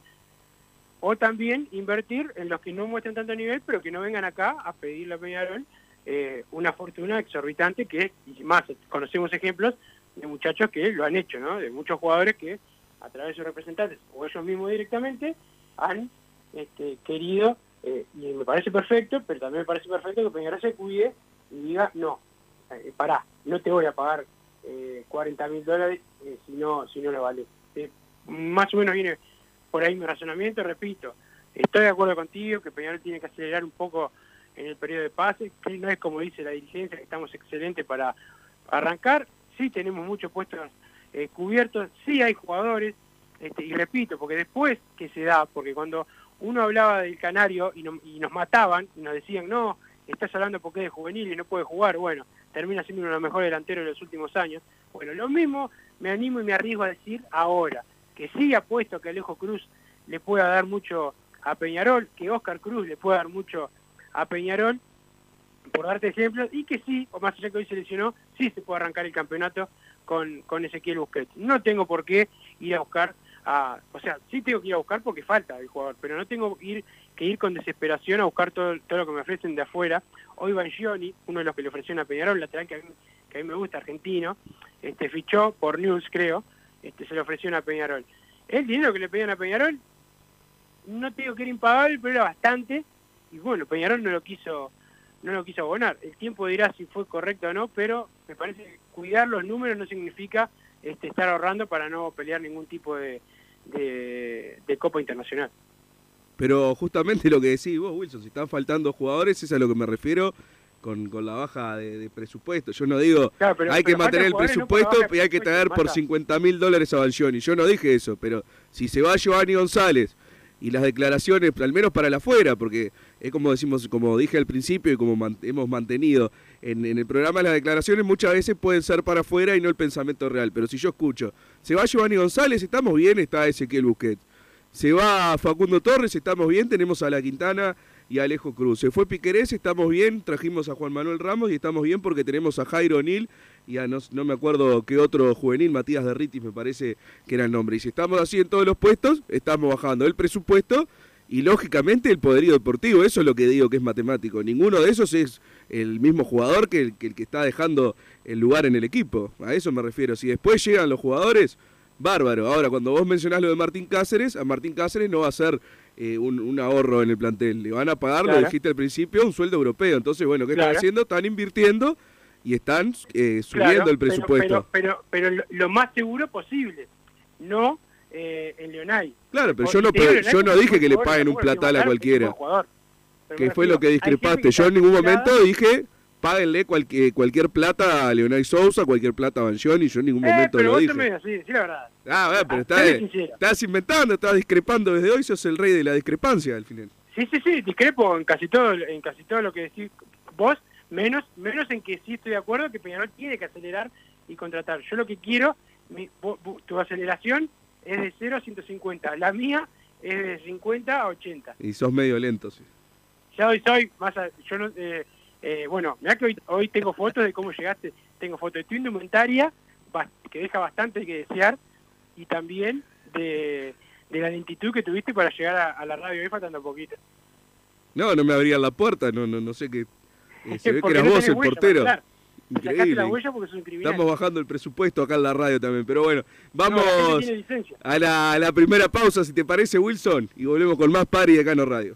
o también invertir en los que no muestren tanto nivel, pero que no vengan acá a pedirle a Peñarol eh, una fortuna exorbitante que, y más, conocemos ejemplos de muchachos que lo han hecho, ¿no? De muchos jugadores que a través de sus representantes o ellos mismos directamente han este, querido, eh, y me parece perfecto, pero también me parece perfecto que Peñarol se cuide y diga, no, eh, pará, no te voy a pagar eh, 40 mil dólares eh, si, no, si no lo vale. Eh, más o menos viene por ahí mi razonamiento, repito, estoy de acuerdo contigo que Peñarol tiene que acelerar un poco en el periodo de pase, que no es como dice la dirigencia, que estamos excelentes para arrancar, sí tenemos muchos puestos eh, cubiertos, sí hay jugadores, este, y repito, porque después que se da, porque cuando uno hablaba del Canario y, no- y nos mataban y nos decían, no, estás hablando porque es de juvenil y no puede jugar, bueno, termina siendo uno de los mejores delanteros de los últimos años. Bueno, lo mismo me animo y me arriesgo a decir ahora, que sí apuesto que Alejo Cruz le pueda dar mucho a Peñarol, que Oscar Cruz le pueda dar mucho a Peñarol, por darte ejemplos, y que sí, o más allá que hoy se lesionó, sí se puede arrancar el campeonato con, con Ezequiel Busquets. No tengo por qué ir a buscar a, o sea, sí tengo que ir a buscar porque falta el jugador, pero no tengo que ir, que ir con desesperación a buscar todo, todo lo que me ofrecen de afuera. Hoy Bangioni, uno de los que le ofrecieron a Peñarol, lateral que a mí, que a mí me gusta, argentino, este fichó por News, creo, este se le ofreció a Peñarol. El dinero que le pedían a Peñarol, no te digo que era impagable, pero era bastante, y bueno, Peñarol no lo quiso no lo quiso abonar. El tiempo dirá si fue correcto o no, pero me parece que cuidar los números no significa este, estar ahorrando para no pelear ningún tipo de, de, de Copa Internacional. Pero justamente lo que decís vos, Wilson, si están faltando jugadores, es a lo que me refiero con, con la baja de, de presupuesto. Yo no digo, Claro, pero- hay que mantener el no presupuesto y hay que traer por Massa. 50 mil dólares a Banchioni. Yo no dije eso, pero si se va Giovanni González y las declaraciones, al menos para el afuera, porque es como decimos, como dije al principio y como hemos mantenido en, en el programa, las declaraciones muchas veces pueden ser para afuera y no el pensamiento real. Pero si yo escucho, se va Giovanni González, estamos bien, está Ezequiel Busquets. Se va Facundo Torres, estamos bien, tenemos a La Quintana y a Alejo Cruz. Se fue Piquerés, estamos bien, trajimos a Juan Manuel Ramos y estamos bien porque tenemos a Jairo O'Neill y a no, no me acuerdo qué otro juvenil, Matías Derritis me parece que era el nombre. Y si estamos así en todos los puestos, estamos bajando el presupuesto y lógicamente el poderío deportivo, eso es lo que digo que es matemático. Ninguno de esos es el mismo jugador que el que, el que está dejando el lugar en el equipo. A eso me refiero. Si después llegan los jugadores, bárbaro. Ahora, cuando vos mencionás lo de Martín Cáceres, a Martín Cáceres no va a ser eh, un, un ahorro en el plantel. Le van a pagar, lo dijiste al principio, un sueldo europeo. Entonces, bueno, ¿qué están haciendo? Están invirtiendo y están eh, subiendo Claro, el pero- presupuesto. Pero, pero, pero lo, más seguro posible, no eh, en Leonay. claro, pero yo no, Leonay yo no dije que le paguen un platal a cualquiera. Pero Que fue lo que discrepaste. Yo en ningún momento dije, páguenle cualquier, cualquier plata a Leonel Sousa, cualquier plata a Banchioni, yo en ningún Eh, momento pero lo vos dije. también, sí, sí, la verdad. Ah, bueno, pero Ah, estás, estás inventando, estás discrepando desde hoy, sos el rey de la discrepancia al final. Sí, sí, sí, discrepo en casi todo, en casi todo lo que decís vos, menos, menos en que sí estoy de acuerdo que Peñarol tiene que acelerar y contratar. Yo lo que quiero, mi- tu aceleración es de 0 a 150, la mía es de 50 a 80. Y sos medio lento, sí. Ya hoy soy más, a- yo no, eh, eh, bueno, mirá que hoy, hoy tengo fotos de cómo llegaste, tengo fotos de tu indumentaria, que deja bastante que desear, y también de, de la lentitud que tuviste para llegar a, a la radio, hoy faltando poquito. No, no me abrían la puerta, no, no, no sé qué. Eh, se ve que eras no vos el huella, portero. Increíble. la porque sos. Estamos bajando el presupuesto acá en la radio también, pero bueno, No, la vamos a la, a la primera pausa, si te parece, Wilson, y volvemos con más Pari de Cano Radio.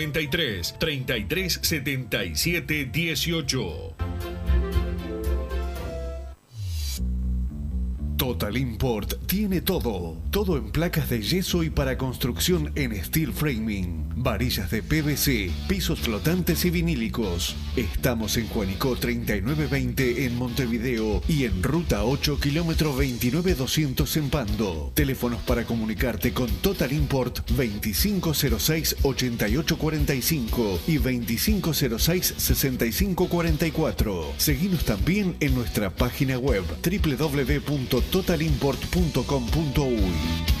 093 33 77 18. Total Import tiene todo. Todo en placas de yeso y para construcción en steel framing. Varillas de PVC, pisos flotantes y vinílicos. Estamos en Juanico 3920 en Montevideo y en Ruta 8 kilómetro 29200 en Pando. Teléfonos para comunicarte con Total Import 2506-8845 y 2506-6544. Seguimos también en nuestra página web www.totalimport.com.uy.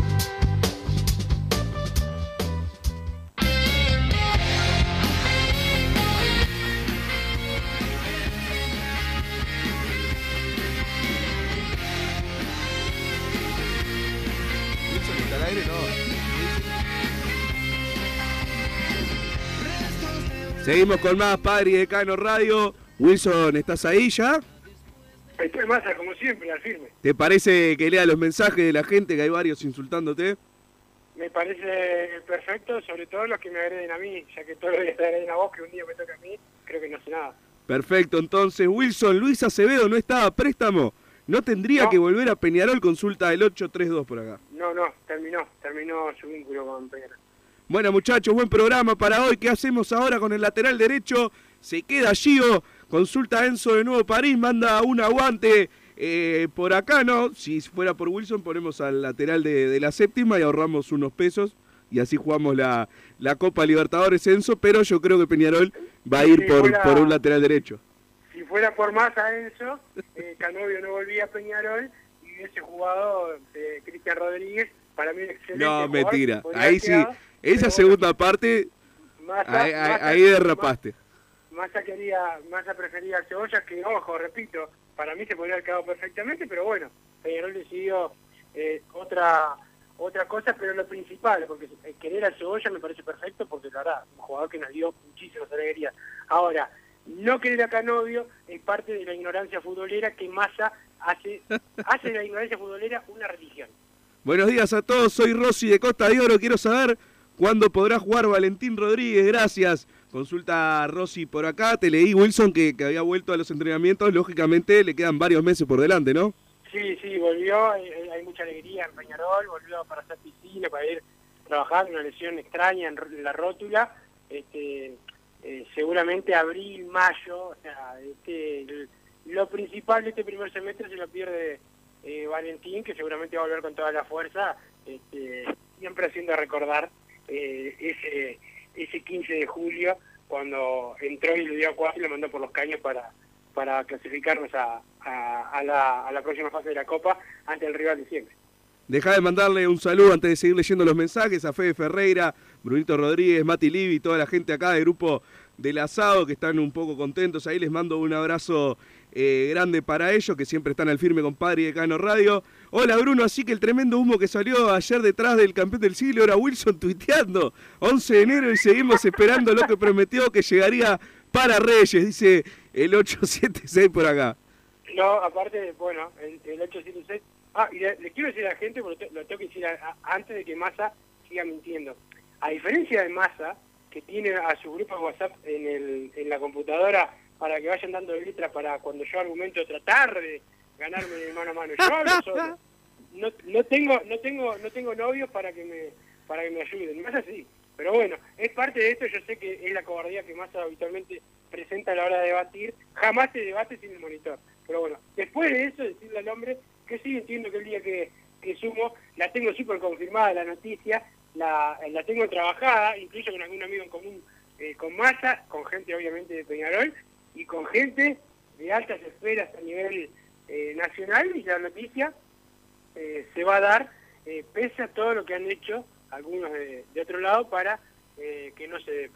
Seguimos con más Padre y Decano Radio. Wilson, ¿estás ahí ya? Estoy masa, como siempre, al firme. ¿Te parece que lea los mensajes de la gente, que hay varios insultándote? Me parece perfecto, sobre todo los que me agreden a mí, ya que todos los días te agreden a vos, que un día me toca a mí, creo que no sé nada. Perfecto, entonces Wilson, Luis Acevedo no estaba a préstamo. No tendría No. que volver a Peñarol, consulta el 832 por acá. No, no, terminó, terminó su vínculo con Peñarol. Bueno muchachos, buen programa para hoy. ¿Qué hacemos ahora con el lateral derecho? Se queda Gio, consulta a Enzo de Nuevo París, manda un aguante eh, por acá, ¿no? Si fuera por Wilson ponemos al lateral de, de la séptima y ahorramos unos pesos y así jugamos la, la Copa Libertadores Enzo, pero yo creo que Peñarol va a ir Si por, fuera- por un lateral derecho. Si fuera por más a Enzo, eh, Canovio no volvía a Peñarol y hubiese jugado eh, Cristian Rodríguez, para mí un excelente No, jugador, mentira. Ahí sí, esa segunda parte, ahí, derrapaste. Massa quería, Massa prefería a Cebolla, que ojo, repito, para mí se podría haber quedado perfectamente, pero bueno, Peñarol decidió eh, otra otra cosa, pero lo principal, porque eh, querer a Cebolla me parece perfecto, porque la verdad, un jugador que nos dio muchísimas alegrías. Ahora, no querer a Canovio es parte de la ignorancia futbolera que Massa hace, hace de la ignorancia futbolera una religión. Buenos días a todos, soy Rosy de Costa de Oro. Quiero saber cuándo podrá jugar Valentín Rodríguez. Gracias. Consulta a Rosy por acá. Te leí, Wilson, que, que había vuelto a los entrenamientos. Lógicamente le quedan varios meses por delante, ¿no? Sí, sí, volvió, hay, mucha alegría en Peñarol, volvió para hacer piscina, para ir trabajando, una lesión extraña en, la rótula, este, eh, seguramente abril, mayo, o sea, este, lo principal de este primer semestre se lo pierde eh, Valentín, que seguramente va a volver con toda la fuerza, este, siempre haciendo recordar eh, ese, ese 15 de julio, cuando entró y le dio a cuatro y lo mandó por los caños para clasificarnos a, a, a la, a la próxima fase de la Copa ante el rival de siempre. Deja de mandarle un saludo antes de seguir leyendo los mensajes a Fede Ferreira, Brunito Rodríguez, Mati Livi, toda la gente acá del grupo del asado que están un poco contentos. Ahí les mando un abrazo eh, grande para ellos, que siempre están al firme con Padre y Decano Radio. Hola Bruno, así que el tremendo humo que salió ayer detrás del campeón del siglo era Wilson tuiteando. 11 de enero y seguimos esperando lo que prometió que llegaría para Reyes, dice el 876 por acá. No, aparte, bueno, el, el 876... Ah, y le, quiero decir a la gente, porque lo tengo que decir antes de que Massa siga mintiendo. A diferencia de Massa, que tiene a su grupo de WhatsApp en, el, en la computadora para que vayan dando letras para cuando yo argumento tratar de ganarme de mano a mano. Yo solo. No, no tengo no tengo no tengo novios para que me para que me ayuden. Más así. Pero bueno, es parte de esto. Yo sé que es la cobardía que Massa habitualmente presenta a la hora de debatir. Jamás se debate sin el monitor. Pero bueno, después de eso, decirle al hombre que sí entiendo que el día que, que sumo, la tengo súper confirmada la noticia, la, la tengo trabajada, incluso con algún amigo en común eh, con Massa, con gente obviamente de Peñarol con gente de altas esferas a nivel eh, nacional y la noticia eh, se va a dar eh, pese a todo lo que han hecho algunos de, otro lado para eh, que no se dé.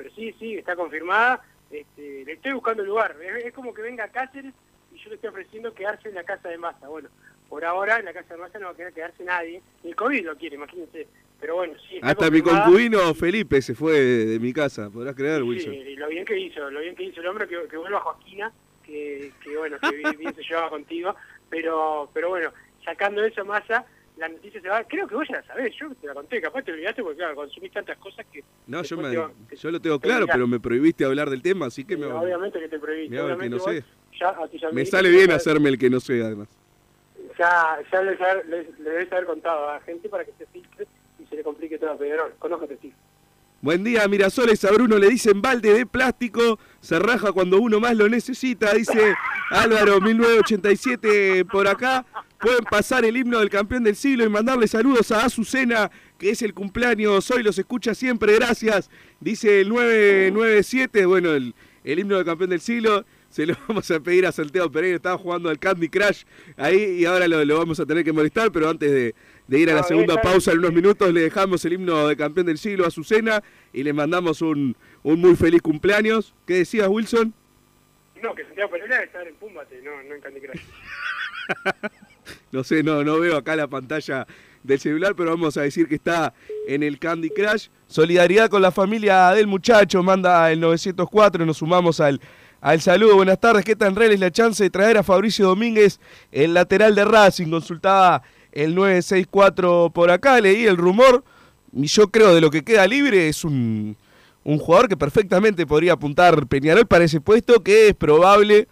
Está confirmada. Este, le estoy buscando lugar. Es, como que venga a Cáceres y yo le estoy ofreciendo quedarse en la casa de Massa. Bueno, por ahora en la casa de Massa no va a querer quedarse nadie. El COVID lo quiere, imagínense. Pero bueno, sí. Hasta mi concubino Felipe se fue de, de mi casa, podrás creer, Wilson. Sí, lo bien que hizo, lo bien que hizo el hombre, que, que vuelva Joaquina, que, que bueno, que bien, bien se llevaba contigo, pero pero bueno, sacando eso Massa, la noticia se va, creo que vos ya la sabés, yo te la conté, capaz te olvidaste porque claro, consumís tantas cosas que No, yo, me, lo tengo te claro, pero me prohibiste hablar del tema, así que me, obviamente que te prohibiste, el que obviamente no vos sé. ya a tus Me sale bien hacerme el que no sé, además. Ya, ya le, le, le debes haber contado a la gente para que se filtre se le complique todo a Pedrón, conócete, sí. Buen día, Mirasoles. A Bruno le dicen balde de plástico. Se raja cuando uno más lo necesita, dice Álvaro 1987 por acá. Pueden pasar el himno del campeón del siglo y mandarle saludos a Azucena, que es el cumpleaños. Hoy los escucha siempre, gracias. Dice el 997, bueno, el, el himno del campeón del siglo. Se lo vamos a pedir a Santiago Pereira, estaba jugando al Candy Crush ahí y ahora lo, lo vamos a tener que molestar, pero antes de, de ir a la No, segunda pausa en unos minutos, le dejamos el himno de campeón del siglo a Azucena y le mandamos un, un muy feliz cumpleaños. ¿Qué decías, Wilson? No, que Santiago Pereira debe estar en Pumbate, no, no en Candy Crush. No sé, no, no veo acá la pantalla del celular, pero vamos a decir que está en el Candy Crush. Solidaridad con la familia del muchacho, manda el 904, nos sumamos al, al saludo. Buenas tardes, ¿qué tan real es la chance de traer a Fabricio Domínguez, el lateral de Racing? Consultaba el 964 por acá, leí el rumor, y yo creo de lo que queda libre es un, un jugador que perfectamente podría apuntar Peñarol para ese puesto, que es probable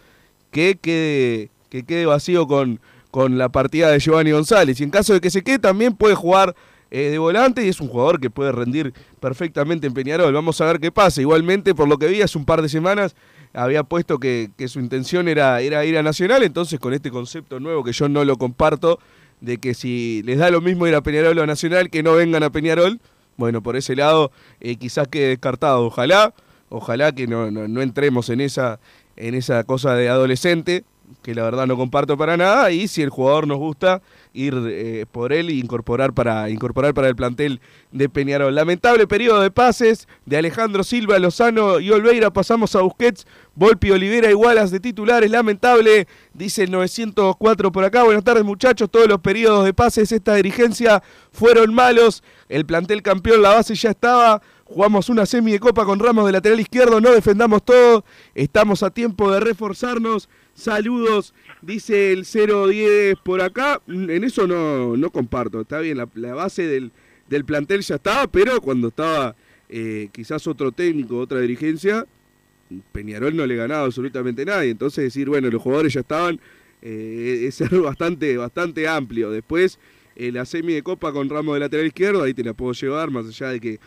que quede, que quede vacío con, con la partida de Giovanni González. Y en caso de que se quede, también puede jugar eh, de volante y es un jugador que puede rendir perfectamente en Peñarol. Vamos a ver qué pasa. Igualmente, por lo que vi hace un par de semanas, había puesto que, que su intención era, era ir a Nacional, entonces con este concepto nuevo que yo no lo comparto, de que si les da lo mismo ir a Peñarol o a Nacional, que no vengan a Peñarol, bueno, por ese lado eh, quizás quede descartado. Ojalá, ojalá que no, no, no entremos en esa, en esa cosa de adolescente, que la verdad no comparto para nada, y si el jugador nos gusta, ir eh, por él e incorporar para, incorporar para el plantel de Peñarol. Lamentable periodo de pases de Alejandro Silva, Lozano y Olveira, pasamos a Busquets, Volpi, Olivera y Wallace de titulares, lamentable, dice el 904 por acá. Buenas tardes muchachos, todos los periodos de pases, esta dirigencia fueron malos, el plantel campeón, la base ya estaba, jugamos una semi de copa con Ramos de lateral izquierdo, no defendamos todo, estamos a tiempo de reforzarnos, saludos, dice el 010 por acá, en eso no, no comparto, está bien, la, base del, del plantel ya estaba, pero cuando estaba eh, quizás otro técnico, otra dirigencia, Peñarol no le ganaba absolutamente nadie, entonces decir, bueno, los jugadores ya estaban, eh, es ser bastante, bastante amplio. Después, eh, la semi de copa con Ramos de lateral izquierdo, ahí te la puedo llevar, más allá de que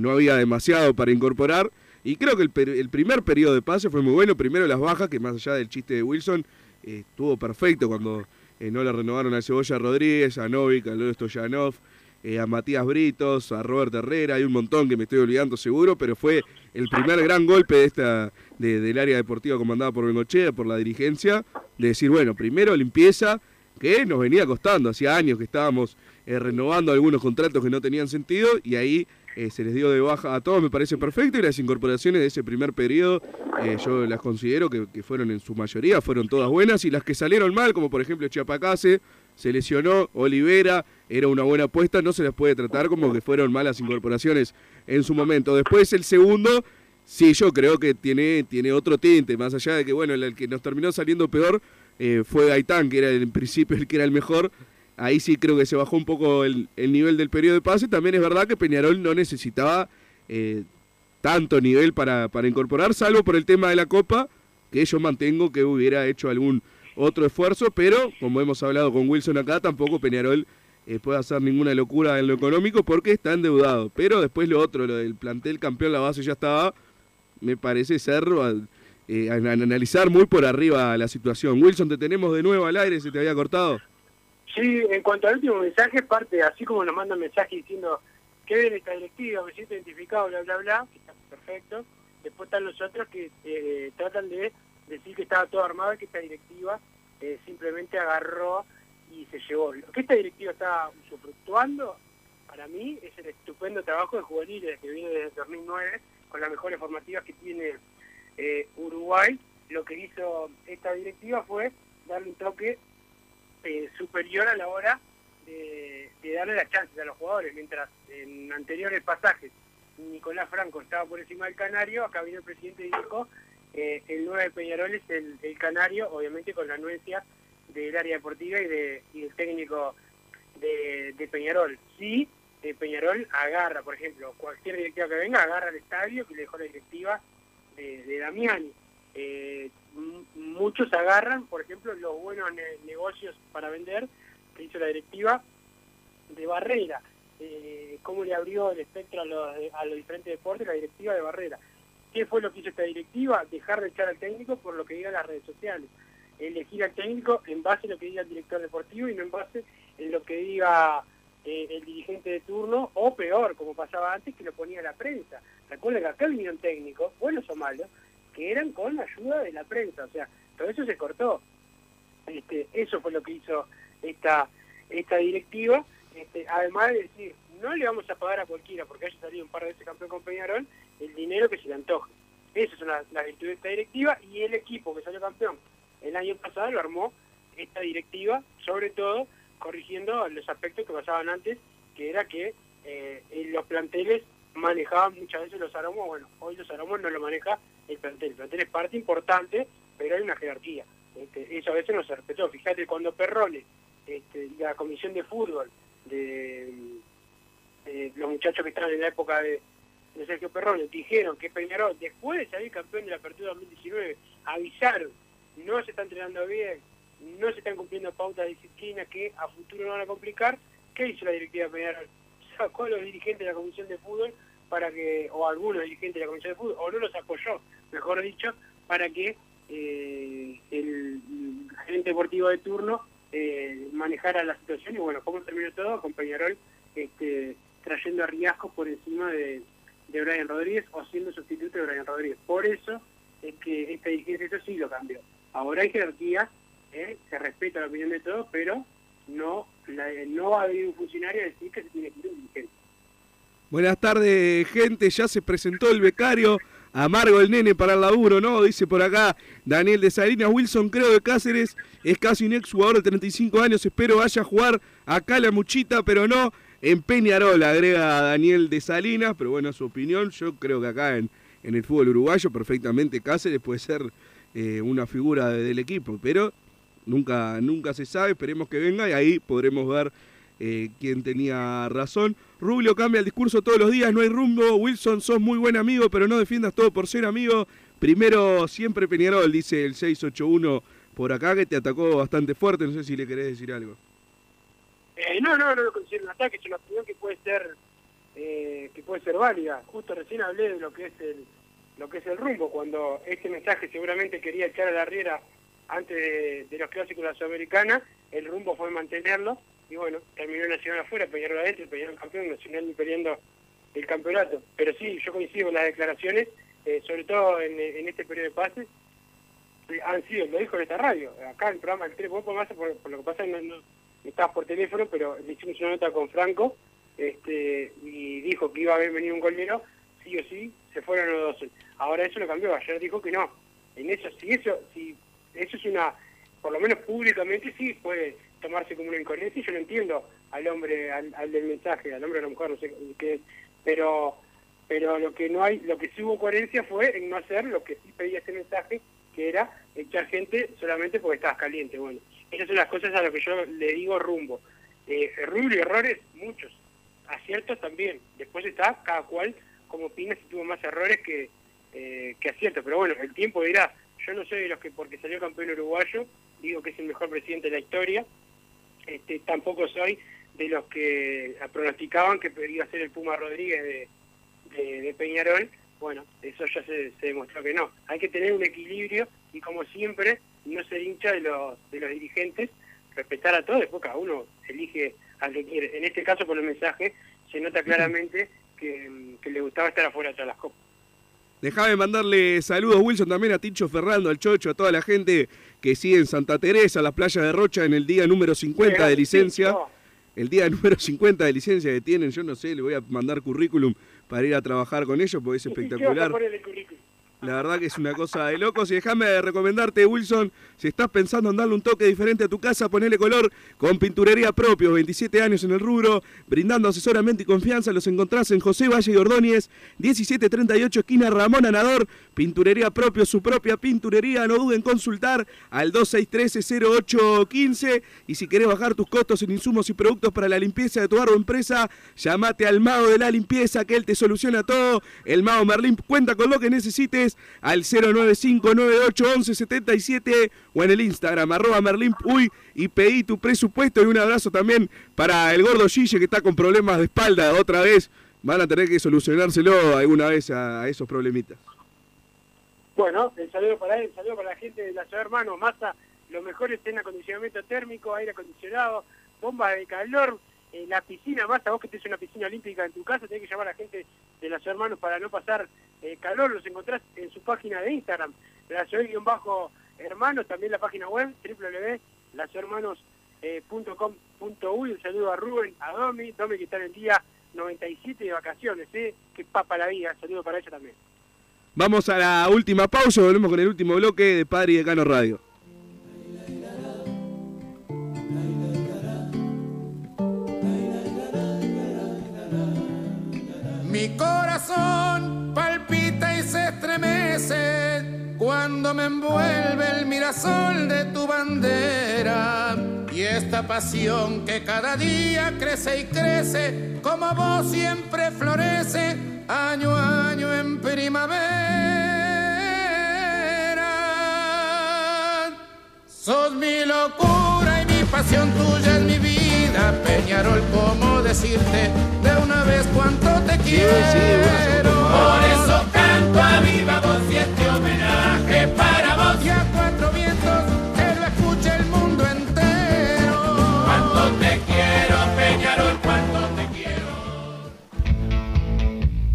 no había demasiado para incorporar. Y creo que el, primer periodo de pase fue muy bueno. Primero las bajas, que más allá del chiste de Wilson, eh, estuvo perfecto cuando eh, no le renovaron a Cebolla Rodríguez, a Novik, a Lodo Stoyanov, eh, a Matías Britos, a Robert Herrera, hay un montón que me estoy olvidando seguro, pero fue el primer gran golpe de esta de- del área deportiva comandada por Bengochea, por la dirigencia, de decir, bueno, primero limpieza, que nos venía costando, hacía años que estábamos eh, renovando algunos contratos que no tenían sentido, y ahí eh, se les dio de baja a todos, me parece perfecto, y las incorporaciones de ese primer periodo, eh, yo las considero que, fueron en su mayoría, fueron todas buenas, y las que salieron mal, como por ejemplo Chiapacase, se lesionó, Olivera, era una buena apuesta, no se las puede tratar como que fueron malas incorporaciones en su momento. Después el segundo, sí, yo creo que tiene, tiene otro tinte, más allá de que, bueno, el, el que nos terminó saliendo peor eh, fue Gaitán, que era en principio el que era el mejor. Ahí sí creo que se bajó un poco el, el nivel del periodo de pase. También es verdad que Peñarol no necesitaba eh, tanto nivel para, para incorporar, salvo por el tema de la Copa, que yo mantengo que hubiera hecho algún otro esfuerzo, pero como hemos hablado con Wilson acá, tampoco Peñarol eh, puede hacer ninguna locura en lo económico porque está endeudado. Pero después lo otro, lo del plantel campeón, la base ya estaba, me parece ser eh, an- an- analizar muy por arriba la situación. Wilson, te tenemos de nuevo al aire, se te había cortado. Sí, en cuanto al último mensaje, parte, así como nos mandan mensajes diciendo que ven esta directiva, me siento identificado, bla, bla, bla, que está perfecto. Después están los otros que eh, tratan de decir que estaba todo armado y que esta directiva eh, simplemente agarró y se llevó. Lo que esta directiva está usufructuando, para mí, es el estupendo trabajo de juveniles que viene desde 2009, con las mejores formativas que tiene eh, Uruguay. Lo que hizo esta directiva fue darle un toque eh, superior a la hora de, darle las chances a los jugadores, mientras en anteriores pasajes Nicolás Franco estaba por encima del Canario, acá vino el presidente y dijo eh, el 9 de Peñarol es el, Canario, obviamente con la anuencia del área deportiva y, de, del técnico de, de Peñarol. Sí, eh, Peñarol agarra, por ejemplo, cualquier directiva que venga, agarra el estadio que le dejó la directiva de, de Damiani. Eh, muchos agarran, por ejemplo, los buenos ne- negocios para vender que hizo la directiva de Barrera. eh, cómo le abrió el espectro a los, a los diferentes deportes la directiva de Barrera. ¿Qué fue lo que hizo esta directiva? Dejar de echar al técnico por lo que digan las redes sociales. Elegir al técnico en base a lo que diga el director deportivo y no en base en lo que diga eh, el dirigente de turno, o peor, como pasaba antes, que lo ponía la prensa. Recuerden que acá vinieron técnicos, buenos o malos, que eran con la ayuda de la prensa. O sea, todo eso se cortó. Este, eso fue lo que hizo esta, esta directiva. Este, además de decir, no le vamos a pagar a cualquiera, porque haya salido un par de veces campeón con Peñarol, el dinero que se le antoje. Esa es una, la virtud de esta directiva y el equipo que salió campeón el año pasado lo armó esta directiva, sobre todo corrigiendo los aspectos que pasaban antes, que era que eh, los planteles manejaban muchas veces los aromos, bueno, hoy los aromos no lo maneja el plantel, el plantel es parte importante, pero hay una jerarquía, este, eso a veces no se respetó, fíjate cuando Perrone, este, la comisión de fútbol, de, los muchachos que estaban en la época de, Sergio Perrone, dijeron que Peñarol, después de salir campeón de la apertura 2019, avisaron, no se está entrenando bien, no se están cumpliendo pautas de disciplina que a futuro no van a complicar, ¿qué hizo la directiva Peñarol? Sacó a los dirigentes de la Comisión de Fútbol para que, o algunos dirigentes de la Comisión de Fútbol, o no los apoyó, mejor dicho, para que eh, el, gerente deportivo de turno eh, manejara la situación y bueno, ¿cómo terminó todo? Con Peñarol este, trayendo a Riascos por encima de, de Brian Rodríguez o siendo sustituto de Brian Rodríguez. Por eso es que esta dirigencia eso sí lo cambió. Ahora hay jerarquía ¿eh? se respeta la opinión de todos, pero no, no va a haber un funcionario a decir que se tiene que ir un dirigente. Buenas tardes, gente. Ya se presentó el becario. Amargo el nene para el laburo, ¿no? Dice por acá Daniel de Salinas. Wilson, creo que Cáceres es casi un ex jugador de 35 años. Espero vaya a jugar acá la muchita, pero no en Peñarol, agrega Daniel de Salinas. Pero bueno, su opinión. Yo creo que acá en, en el fútbol uruguayo perfectamente Cáceres puede ser eh, una figura del equipo. Pero Nunca, nunca se sabe, esperemos que venga y ahí podremos ver eh, quién tenía razón. Rubio cambia el discurso todos los días, no hay rumbo. Wilson, sos muy buen amigo, pero no defiendas todo por ser amigo. Primero, siempre Peñarol, dice el 681 por acá, que te atacó bastante fuerte. No sé si le querés decir algo. Eh, no, no, no lo considero un ataque, es una opinión que puede ser eh, que puede ser válida. Justo recién hablé de lo que es el lo que es el rumbo, cuando este mensaje seguramente quería echar a la riera antes de, los clásicos de la Sudamericana, el rumbo fue mantenerlo, y bueno, terminó Nacional afuera, Peñarol adentro, Peñarol campeón, Nacional peleando el campeonato. Pero sí, yo coincido con las declaraciones, eh, sobre todo en, este periodo de pases, han sido, lo dijo en esta radio, acá el programa del 3 por, por, lo que pasa, no, no, por teléfono, pero le hicimos una nota con Franco, este, y dijo que iba a haber venido un golero, sí o sí, se fueron los dos. Ahora eso lo cambió, ayer dijo que no. En eso, si eso, si eso es una, por lo menos públicamente sí puede tomarse como una incoherencia yo no entiendo al hombre, al, del mensaje, al hombre a la mujer, no sé qué es, pero pero lo que no hay, lo que sí hubo coherencia fue en no hacer lo que sí pedía ese mensaje, que era echar gente solamente porque estabas caliente. Bueno, esas son las cosas a las que yo le digo rumbo. Eh, rumbo y errores, muchos. Aciertos también. Después está cada cual como opina si tuvo más errores que, eh, que aciertos. Pero bueno, el tiempo dirá. Yo no soy de los que porque salió campeón uruguayo digo que es el mejor presidente de la historia. Este, tampoco soy de los que pronosticaban que iba a ser el Puma Rodríguez de, Peñarol. Bueno, eso ya se, demostró que no. Hay que tener un equilibrio y como siempre, no ser hincha de los, de los dirigentes, respetar a todos, después cada uno elige al que quiere. En este caso, por el mensaje, se nota claramente que, que le gustaba estar afuera de todas las copas. Déjame mandarle saludos, Wilson, también a Ticho Ferrando, al Chocho, a toda la gente que sigue en Santa Teresa, las playas de Rocha, en el día número 50 de licencia. El día número 50 de licencia que tienen, yo no sé, le voy a mandar currículum para ir a trabajar con ellos porque es espectacular. La verdad que es una cosa de locos. Y déjame recomendarte, Wilson, si estás pensando en darle un toque diferente a tu casa, ponele color con pinturería propio. 27 años en el rubro, brindando asesoramiento y confianza. Los encontrás en José Valle y Ordóñez, 1738, esquina Ramón Anador. Pinturería propio, su propia pinturería. No duden en consultar al 2613-0815. Y si querés bajar tus costos en insumos y productos para la limpieza de tu barro o empresa, llamate al Mago de la Limpieza, que él te soluciona todo. El Mago Merlín cuenta con lo que necesites al 095981177 o en el Instagram, arroba y pedí tu presupuesto y un abrazo también para el gordo Gille que está con problemas de espalda otra vez. Van a tener que solucionárselo alguna vez a esos problemitas. Bueno, el saludo para él, el saludo para la gente de la ciudad hermano, Massa, lo mejor es en acondicionamiento térmico, aire acondicionado, bombas de calor, eh, la piscina, Massa, vos que tenés una piscina olímpica en tu casa, tenés que llamar a la gente de ciudad hermanos para no pasar eh, calor, los encontrás en su página de Instagram, la bajo hermanos también la página web, www.laciudadhermanos.com.uy, un saludo a Rubén, a Domi, Domi que está en el día 97 de vacaciones, ¿eh? que papa la vida, saludo para ella también. Vamos a la última pausa, volvemos con el último bloque de Padre y Decano Radio. Mi corazón palpita y se estremece cuando me envuelve el mirasol de tu bandera. Y esta pasión que cada día crece y crece, como vos siempre florece año a año en primavera. Sos mi locura y mi pasión tuya es mi Peñarol, ¿cómo decirte de una vez cuánto te quiero? Por eso canto a viva voz y este homenaje para vos. Y a cuatro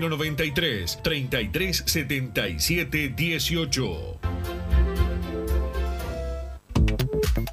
093 33 77 18.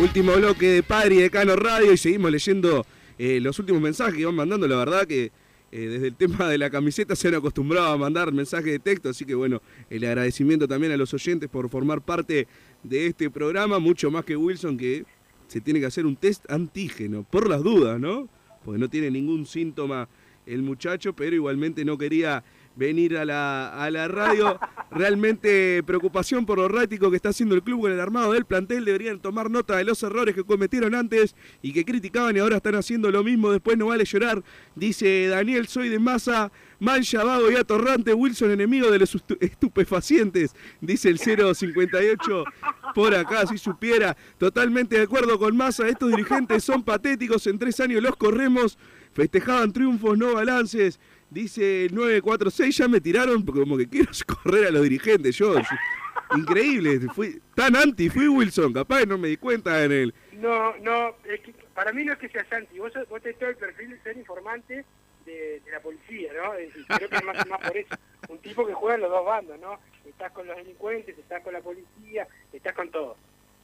Último bloque de Padre y Decano Radio y seguimos leyendo eh, los últimos mensajes que van mandando. La verdad que eh, desde el tema de la camiseta se han acostumbrado a mandar mensajes de texto, así que bueno, el agradecimiento también a los oyentes por formar parte de este programa, mucho más que Wilson que se tiene que hacer un test antígeno, por las dudas, ¿no? Porque no tiene ningún síntoma el muchacho, pero igualmente no quería venir a la, a la radio. Realmente preocupación por lo errático que está haciendo el club con el armado del plantel. Deberían tomar nota de los errores que cometieron antes y que criticaban y ahora están haciendo lo mismo. Después no vale llorar. Dice Daniel, soy de masa, mancha, vago y atorrante. Wilson, enemigo de los estupefacientes. Dice el 058 por acá, si supiera. Totalmente de acuerdo con masa. Estos dirigentes son patéticos. En tres años los corremos. Festejaban triunfos, no balances. Dice el 946, ya me tiraron como que quiero correr a los dirigentes. Yo, increíble, fui tan anti, fui Wilson, capaz no me di cuenta en él. No, no, es que para mí no es que seas anti, vos, vos tenés todo el perfil de ser informante de, la policía, ¿no? Creo que es más, más por eso. Un tipo que juega en los dos bandos, ¿no? Estás con los delincuentes, estás con la policía, estás con todo.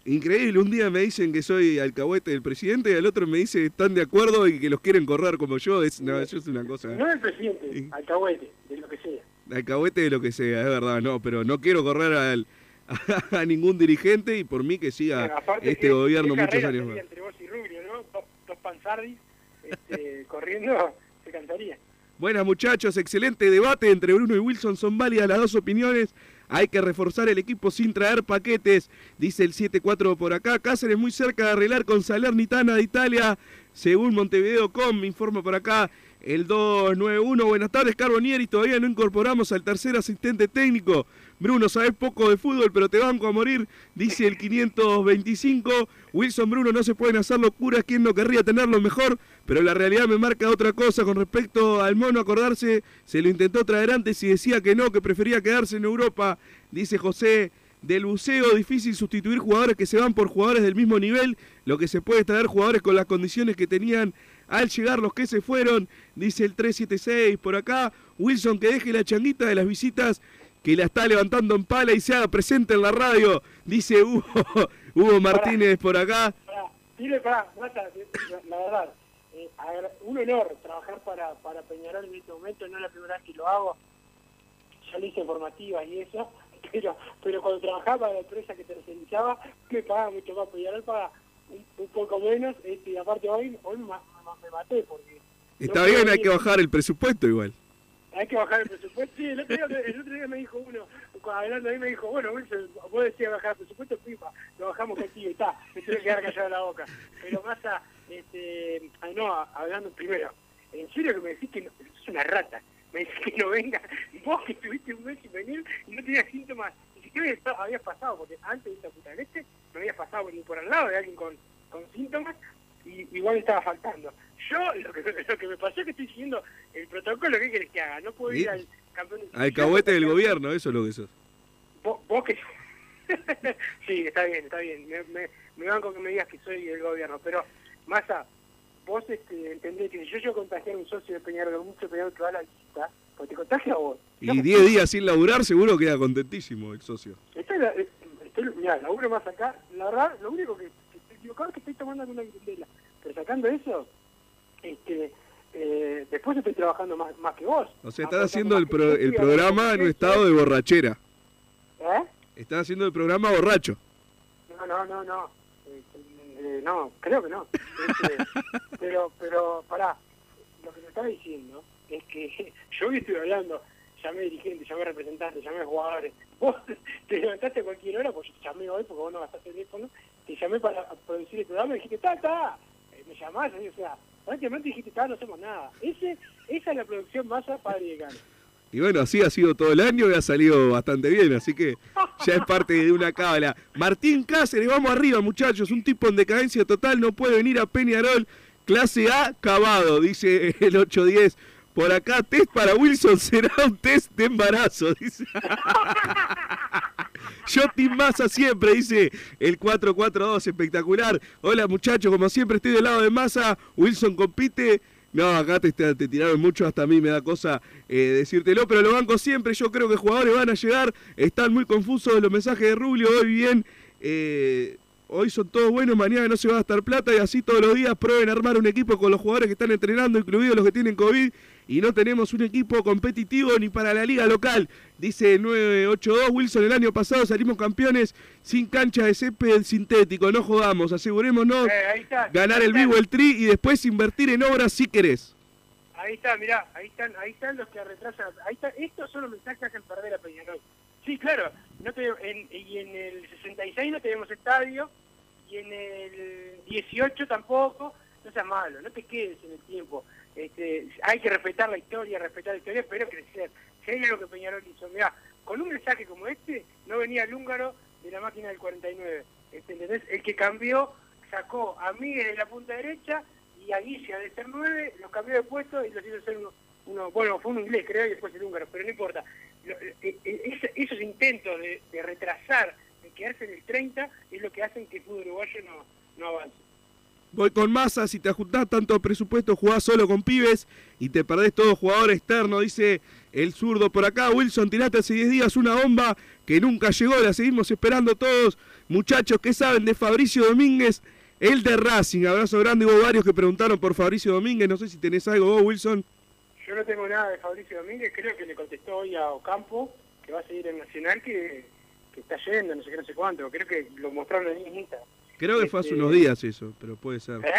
Increíble, un día me dicen que soy alcahuete del presidente y al otro me dice que están de acuerdo y que los quieren correr como yo. Es, no, eso es una cosa. No del presidente, alcahuete, de lo que sea. Alcahuete de lo que sea, es verdad, no, pero no quiero correr al, a, ningún dirigente y por mí que siga este gobierno muchos años más. Entre vos y Rubio, ¿no? Dos, dos panzardis este, corriendo, se cansaría. Buenas muchachos, excelente debate entre Bruno y Wilson, son válidas las dos opiniones. Hay que reforzar el equipo sin traer paquetes, dice el 7-4 por acá. Cáceres muy cerca de arreglar con Salernitana de Italia, según Montevideo.com, me informa por acá el 291. Buenas tardes, Carbonieri. Todavía no incorporamos al tercer asistente técnico. Bruno, sabes poco de fútbol, pero te banco a morir, dice el 525. Wilson Bruno, no se pueden hacer locuras, ¿quién no querría tenerlo mejor? Pero la realidad me marca otra cosa con respecto al mono, acordarse, se lo intentó traer antes y decía que no, que prefería quedarse en Europa, dice José del buceo, difícil sustituir jugadores que se van por jugadores del mismo nivel, lo que se puede traer jugadores con las condiciones que tenían al llegar los que se fueron, dice el 376 por acá, Wilson que deje la changuita de las visitas que la está levantando en pala y se haga presente en la radio, dice Hugo, Hugo Martínez por acá. Dile, pará, la, verdad, eh, un honor trabajar para, para Peñarol en este momento, no es la primera vez que lo hago, ya le hice formativas y eso, pero, pero cuando trabajaba para la empresa que tercerizaba, me pagaba mucho más, Peñarol paga un, poco menos, este, y aparte hoy, hoy me, ma- me maté porque Está No bien, hay que bajar el presupuesto igual. hay que bajar el presupuesto. Sí, el otro día, el otro día me dijo uno, cuando hablando ahí me dijo, bueno, Wilson, vos decías bajar el presupuesto, pipa, lo bajamos contigo está, me tuve que quedar callado la boca. Pero más a, este, ah, no, a- hablando primero, en serio que me decís que no, es una rata, me decís que no venga, vos que estuviste un mes sin venir y no tenías síntomas, habías pa- habías pasado, porque antes de esta puta leche no habías pasado ni por al lado de alguien con, con síntomas y igual estaba faltando. Yo lo que, lo que me pasó es que estoy siguiendo el protocolo que querés que haga, no puedo ir al campeón de Alcahuete del gobierno, eso es lo que sos. Vos, vos que... sí, está bien, está bien. Me, me, me banco que me digas que soy el gobierno, pero Massa, vos este, entendés que si yo a contagiar a un socio de Peñarol, mucho Peñarol que va a la visita, pues te contagia a vos. Y 10 días sin laburar seguro queda contentísimo el socio. Estoy, la- eh, estoy, mirá, laburo más acá, la verdad, lo único que, que estoy equivocado es que estoy tomando alguna grindela, pero sacando eso, este, eh, después estoy trabajando más, más que vos. O sea, estás haciendo el, pro- el programa en un estado de borrachera. ¿Eh? Estás haciendo el programa borracho. No, no, no, no. Este, eh, no, creo que no. Este, pero, pero, pará, lo que me está diciendo es que yo hoy estoy hablando, llamé dirigentes, llamé representantes, llamé jugadores. Vos te levantaste a cualquier hora, pues yo te llamé hoy porque vos no gastaste teléfono, te llamé para producir el programa y dijiste, está, está, Eh, me llamás, o sea, prácticamente dijiste, está, no hacemos nada. Ese, esa es la producción masa padre de Cano. Y bueno, así ha sido todo el año y ha salido bastante bien, así que ya es parte de una cábala. Martín Cáceres, vamos arriba muchachos, un tipo en decadencia total no puede venir a Peñarol, clase A, cavado, dice el 810. Por acá, test para Wilson será un test de embarazo, dice. Team Massa siempre, dice el 442, espectacular. Hola muchachos, como siempre estoy del lado de Massa, Wilson compite. No, acá te, te- te tiraron mucho, hasta a mí me da cosa eh, decírtelo, pero lo banco siempre, yo creo que jugadores van a llegar, están muy confusos los mensajes de Rubio, hoy bien, eh, hoy son todos buenos, mañana no se va a gastar plata y así todos los días prueben armar un equipo con los jugadores que están entrenando, incluidos los que tienen COVID, y no tenemos un equipo competitivo ni para la liga local. Dice 982 Wilson, el año pasado salimos campeones sin cancha de césped sintético, no jodamos, asegurémonos Eh, está, ganar el vivo el tri y después invertir en obras si querés. Ahí está, mirá, ahí están, ahí están los que retrasan. Ahí está, estos son los mensajes que hacen perder a Peñarol. Sí, claro, no te- en- y en el 66 no tenemos estadio, y en el 18 tampoco. No seas malo, no te quedes en el tiempo. Este, hay que respetar la historia, respetar la historia, pero crecer. Hay algo que Peñarol hizo, mirá, con un mensaje como este, no venía el húngaro de la máquina del 49. Este, ¿entendés? El que cambió, sacó a Miguel de la punta derecha y a Guilla de ser 9, los cambió de puesto y los hizo ser uno, bueno, fue un inglés creo y después el húngaro, pero no importa. Lo- eh, eh, esos intentos de, retrasar, de quedarse en el 30, es lo que hacen que el fútbol uruguayo no avance. Voy con masa, si te ajustás tanto presupuesto, jugás solo con pibes y te perdés todo jugador externo, dice el zurdo por acá. Wilson, tiraste hace 10 días una bomba que nunca llegó, la seguimos esperando todos. Muchachos, ¿qué saben de Fabricio Domínguez? El de Racing, abrazo grande, hubo varios que preguntaron por Fabricio Domínguez, no sé si tenés algo vos, Wilson. Yo no tengo nada de Fabricio Domínguez, creo que le contestó hoy a Ocampo, que va a seguir en Nacional, que, que está yendo, no sé qué, no sé cuánto, creo que lo mostraron en Instagram. Creo que fue hace Este- unos días eso, pero puede ser. ¿Eh?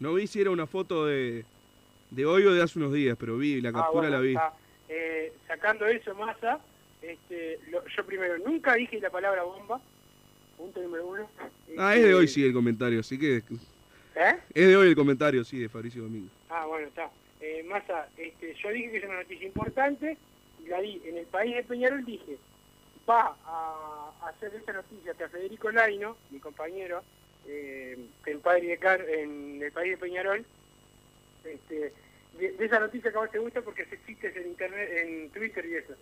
No vi si era una foto de, de hoy o de hace unos días, pero vi, la Ah, captura bueno, la vi. Eh, sacando eso, Massa, este, lo- yo primero nunca dije la palabra bomba, punto número uno. Ah, es de Este, hoy sí el comentario, así que... ¿Eh? Es de hoy el comentario, sí, de Fabricio Domínguez. Ah, bueno, está. Eh, Massa, este, yo dije que es una noticia importante, y la di en el país de Peñarol, dije, va a hacer esa noticia que a Federico Laino, mi compañero, eh, padre de Car- en el país de Peñarol, este, de, esa noticia que a vos te gusta porque se chistes en internet, en Twitter y eso.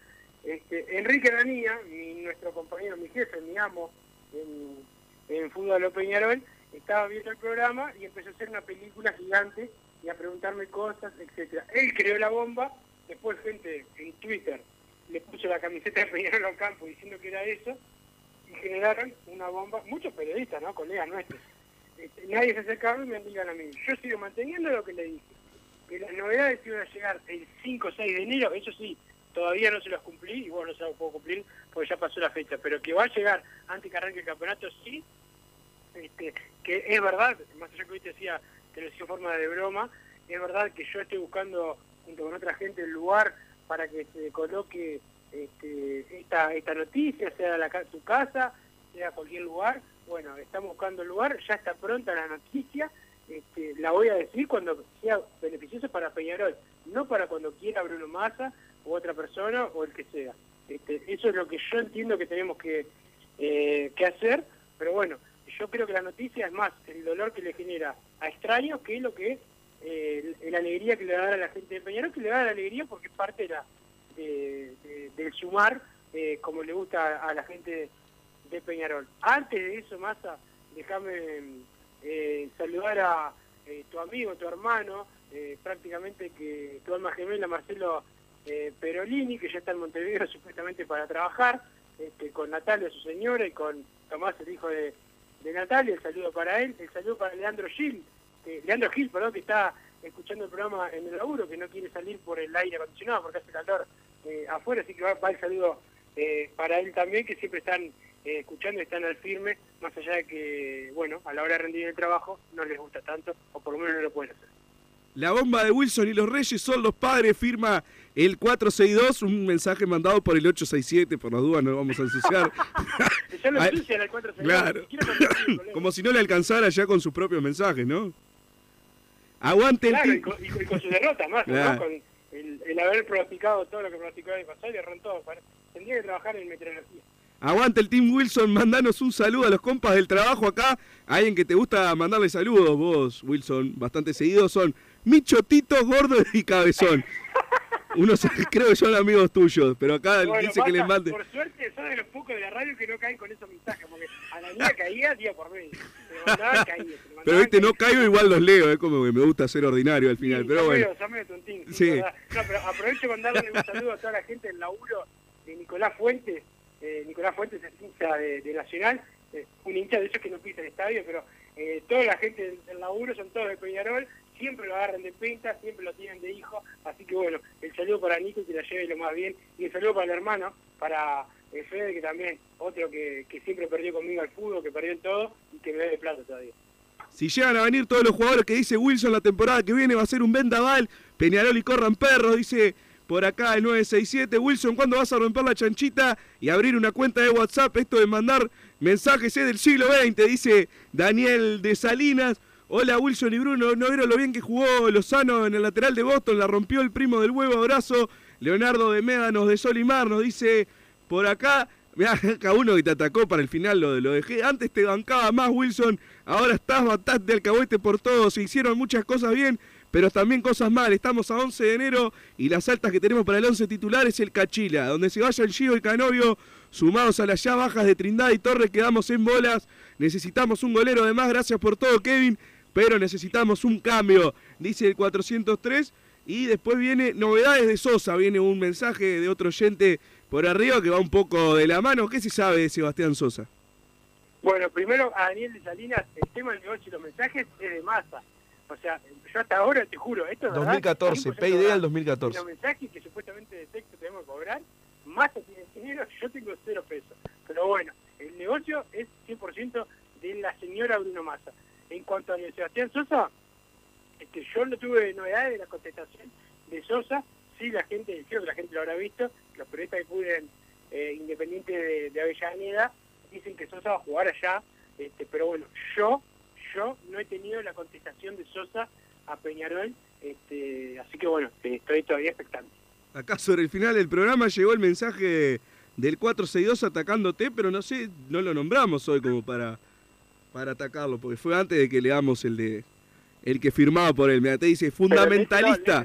Este, Enrique Danía, nuestro compañero, mi jefe, mi amo en, en Fútbol de Peñarol, estaba viendo el programa y empezó a hacer una película gigante y a preguntarme cosas, etcétera. Él creó la bomba, después gente en Twitter le puso la camiseta de Peñarol al campo diciendo que era eso y generaron una bomba, muchos periodistas, ¿no? Colegas nuestros. Este, nadie se acercaba y me digan a mí. Yo sigo manteniendo lo que le dije. Que las novedades iban a llegar el 5 o 6 de enero, eso sí, todavía no se las cumplí, y bueno, no se las puedo cumplir porque ya pasó la fecha, pero que va a llegar antes que arranque el campeonato, sí, este, que es verdad, más allá que hoy te decía, te lo decía en forma de broma, es verdad que yo estoy buscando junto con otra gente el lugar para que se coloque este, esta, esta noticia, sea la, tu casa, sea cualquier lugar, bueno, estamos buscando el lugar, ya está pronta la noticia, este, la voy a decir cuando sea beneficioso para Peñarol, no para cuando quiera Bruno Massa u otra persona o el que sea. Este, eso es lo que yo entiendo que tenemos que, eh, que hacer, pero bueno, yo creo que la noticia es más el dolor que le genera a extraños que es lo que eh, la alegría que le va a dar a la gente de Peñarol, que le va a dar la alegría porque es parte de del sumar, eh, como le gusta a la gente de Peñarol. Antes de eso, Massa, déjame eh, saludar a tu amigo, tu hermano, prácticamente que tu alma gemela, Marcelo Perolini, que ya está en Montevideo supuestamente para trabajar, este, con Natalia, su señora, y con Tomás, el hijo de, Natalia, el saludo para él, el saludo para Leandro Gil, Leandro Gil, perdón, que está escuchando el programa en el laburo, que no quiere salir por el aire acondicionado porque hace calor afuera, así que va, va el saludo para él también, que siempre están eh, escuchando y están al firme, más allá de que, bueno, a la hora de rendir el trabajo no les gusta tanto, o por lo menos no lo pueden hacer. La bomba de Wilson y los Reyes son los padres, firma el 462, un mensaje mandado por el 867, por las dudas no lo vamos a ensuciar. ya lo ensucian el 462. Claro. Como si no le alcanzara ya con sus propios mensajes, ¿no? Aguante claro, el y con, y con su derrota más, ¿no? Con el, haber practicado todo lo que practicó el pasado y erró todo. Tendría que trabajar en meteorología. Aguante el Team Wilson, mandanos un saludo a los compas del trabajo acá. alguien que te gusta mandarle saludos, vos, Wilson, bastante seguidos son Michotito, Gordo y Cabezón. Unos creo que son amigos tuyos, pero acá dice que les mande. Por suerte son de los pocos de la radio que no caen con esos mensajes, porque a la niña caía día por medio. Se mandaban, caía, pero viste, no caigo, igual los leo, es como que me gusta ser ordinario al final, pero bueno. sí. No, pero aprovecho para mandarle un saludo a toda la gente del laburo de Nicolás Fuentes, eh, Nicolás Fuentes es hincha de, Nacional, eh, un hincha de esos que no pisa el estadio, pero eh, toda la gente del, laburo son todos de Peñarol, siempre lo agarran de pinta, siempre lo tienen de hijo, así que bueno, el saludo para Nico que la lleve lo más bien, y el saludo para el hermano, para Fede que también, otro que, siempre perdió conmigo al fútbol, que perdió todo y que me debe plata todavía. Si llegan a venir todos los jugadores que dice Wilson la temporada que viene va a ser un vendaval, Peñarol y corran perros, dice por acá el 967. Wilson, ¿cuándo vas a romper la chanchita y abrir una cuenta de WhatsApp? Esto de mandar mensajes es del siglo XX, dice Daniel de Salinas. Hola Wilson y Bruno, no vieron lo bien que jugó Lozano en el lateral de Boston, la rompió el primo del huevo, abrazo. Leonardo de Médanos de Solimar nos dice por acá, Mirá, acá uno que te atacó para el final lo, lo dejé. Antes te bancaba más, Wilson. Ahora estás bastante alcahuete por todo. Se hicieron muchas cosas bien pero también cosas mal. Estamos a 11 de enero y las altas que tenemos para el 11 titular es el Cachila, donde se vaya el Gio y Canovio, sumados a las ya bajas de Trindad y Torres, quedamos en bolas. Necesitamos un golero, además, gracias por todo, Kevin, pero necesitamos un cambio, dice el 403. Y después viene novedades de Sosa, viene un mensaje de otro oyente por arriba que va un poco de la mano. ¿Qué se sabe de Sebastián Sosa? Bueno, primero a Daniel de Salinas, el tema del negocio y los mensajes es de masa. O sea, yo hasta ahora te juro, esto es 2014, PID al 2014. Los mensajes que supuestamente de texto tenemos que cobrar, más tiene dinero, yo tengo cero pesos. Pero bueno, el negocio es 100% de la señora Bruno Massa. En cuanto a Sebastián Sosa, este, yo no tuve novedades de la contestación de Sosa, sí la gente, creo que la gente lo habrá visto, los periodistas que cubren eh, Independiente de, Avellaneda dicen que Sosa va a jugar allá, este, pero bueno, yo yo no he tenido la contestación de Sosa a Peñarol, este, así que bueno, estoy todavía expectante. Acá sobre el final del programa llegó el mensaje del 462 atacándote, pero no sé, no lo nombramos hoy como para, para atacarlo, porque fue antes de que leamos el de el que firmaba por él. Mira, te dice fundamentalista.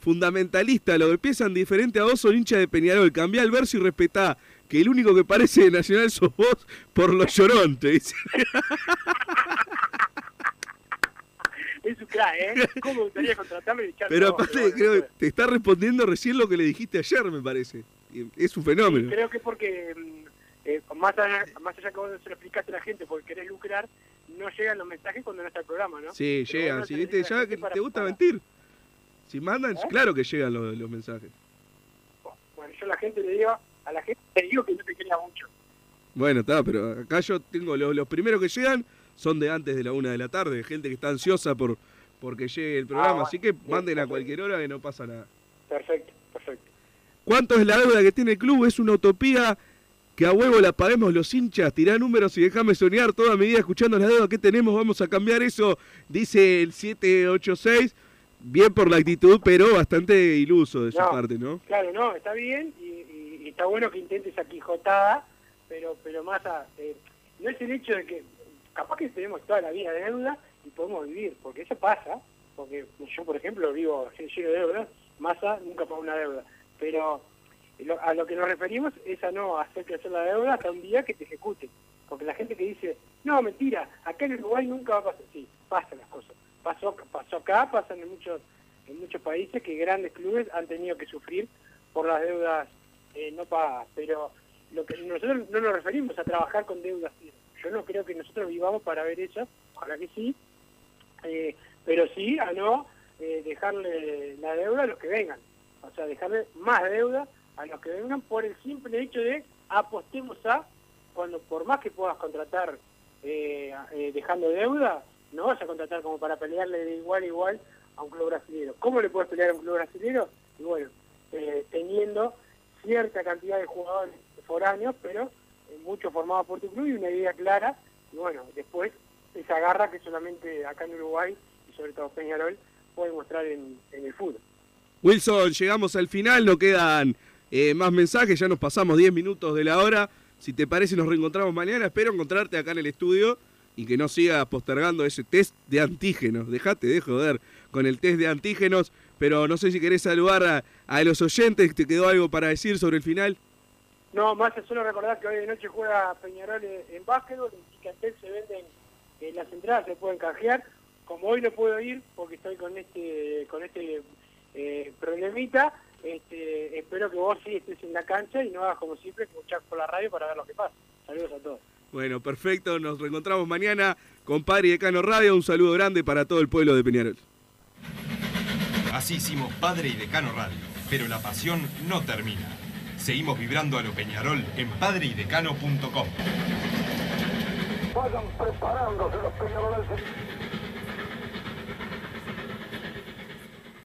Fundamentalista, lo que piensan diferente a vos son hinchas de Peñarol. Cambia el verso y respetá que el único que parece de Nacional sos vos por los llorón, te dice. es un crack, ¿eh? ¿Cómo me gustaría contratarlo y echarlo? Pero aparte, creo que te está respondiendo recién lo que le dijiste ayer, me parece. Es un fenómeno. Creo que es porque, mm, eh, más, allá, más allá que vos se lo explicaste a la gente porque querés lucrar, no llegan los mensajes cuando no está el programa, ¿no? Sí, Pero llegan. Si la ya que te gusta para- mentir. Si mandan, ¿Eh? claro que llegan los, los mensajes. Bueno, yo a la gente le digo, a la gente le digo que no te quería mucho. Bueno, está, pero acá yo tengo los, los primeros que llegan son de antes de la una de la tarde, gente que está ansiosa por porque llegue el programa, Ah, bueno. así que manden a cualquier hora que no pasa nada. Perfecto, perfecto. ¿Cuánto es la deuda que tiene el club? Es una utopía que a huevo la paguemos los hinchas. Tirá números y déjame soñar toda mi vida escuchando la deuda que tenemos. Vamos a cambiar eso, dice el 786. Bien por la actitud, pero bastante iluso de su No, parte, ¿no? Claro, no, está bien y, y- y está bueno que intentes esa quijotada, pero pero más a, eh, no es el hecho de que capaz que tenemos toda la vida de deuda y podemos vivir, porque eso pasa, porque yo por ejemplo vivo lleno de deudas, Massa nunca pagó una deuda, pero a lo que nos referimos es a no hacer crecer la deuda hasta un día que te ejecute, porque la gente que dice, no, mentira, acá en Uruguay nunca va a pasar, sí, pasan las cosas, pasó, pasó acá, pasan en muchos en muchos países que grandes clubes han tenido que sufrir por las deudas eh, no pagadas, pero lo que nosotros no nos referimos a trabajar con deudas. Yo no creo que nosotros vivamos para ver eso, ojalá que sí, eh, pero sí a no eh, dejarle la deuda a los que vengan, o sea, dejarle más deuda a los que vengan por el simple hecho de apostemos a, cuando por más que puedas contratar eh, eh, dejando deuda, no vas a contratar como para pelearle de igual a igual a un club brasileño. ¿Cómo le puedes pelear a un club brasileño? Y bueno, eh, teniendo cierta cantidad de jugadores foráneos, pero eh, muchos formados por tu club y una idea clara. Y bueno, después esa garra que solamente acá en Uruguay y sobre todo Peñarol puede mostrar en, en el fútbol. Wilson, llegamos al final, no quedan eh, más mensajes, ya nos pasamos 10 minutos de la hora. Si te parece, nos reencontramos mañana. Espero encontrarte acá en el estudio y que no sigas postergando ese test de antígenos. Dejate de joder con el test de antígenos, pero no sé si querés saludar a, los oyentes. ¿Te quedó algo para decir sobre el final? No, más es solo recordar que hoy de noche juega Peñarol en, en básquetbol, en Ticantel se venden eh, las entradas, se pueden canjear. Como hoy no puedo ir porque estoy con este con este eh, problemita, este, espero que vos sí estés en la cancha y no hagas como siempre, escuchar por la radio para ver lo que pasa. Saludos a todos. Bueno, perfecto, nos reencontramos mañana con Padre y Decano Radio. Un saludo grande para todo el pueblo de Peñarol. Así hicimos Padre y Decano Radio, pero la pasión no termina. Seguimos vibrando a lo Peñarol en padreidecano.com. Vayan preparándose los peñarolenses.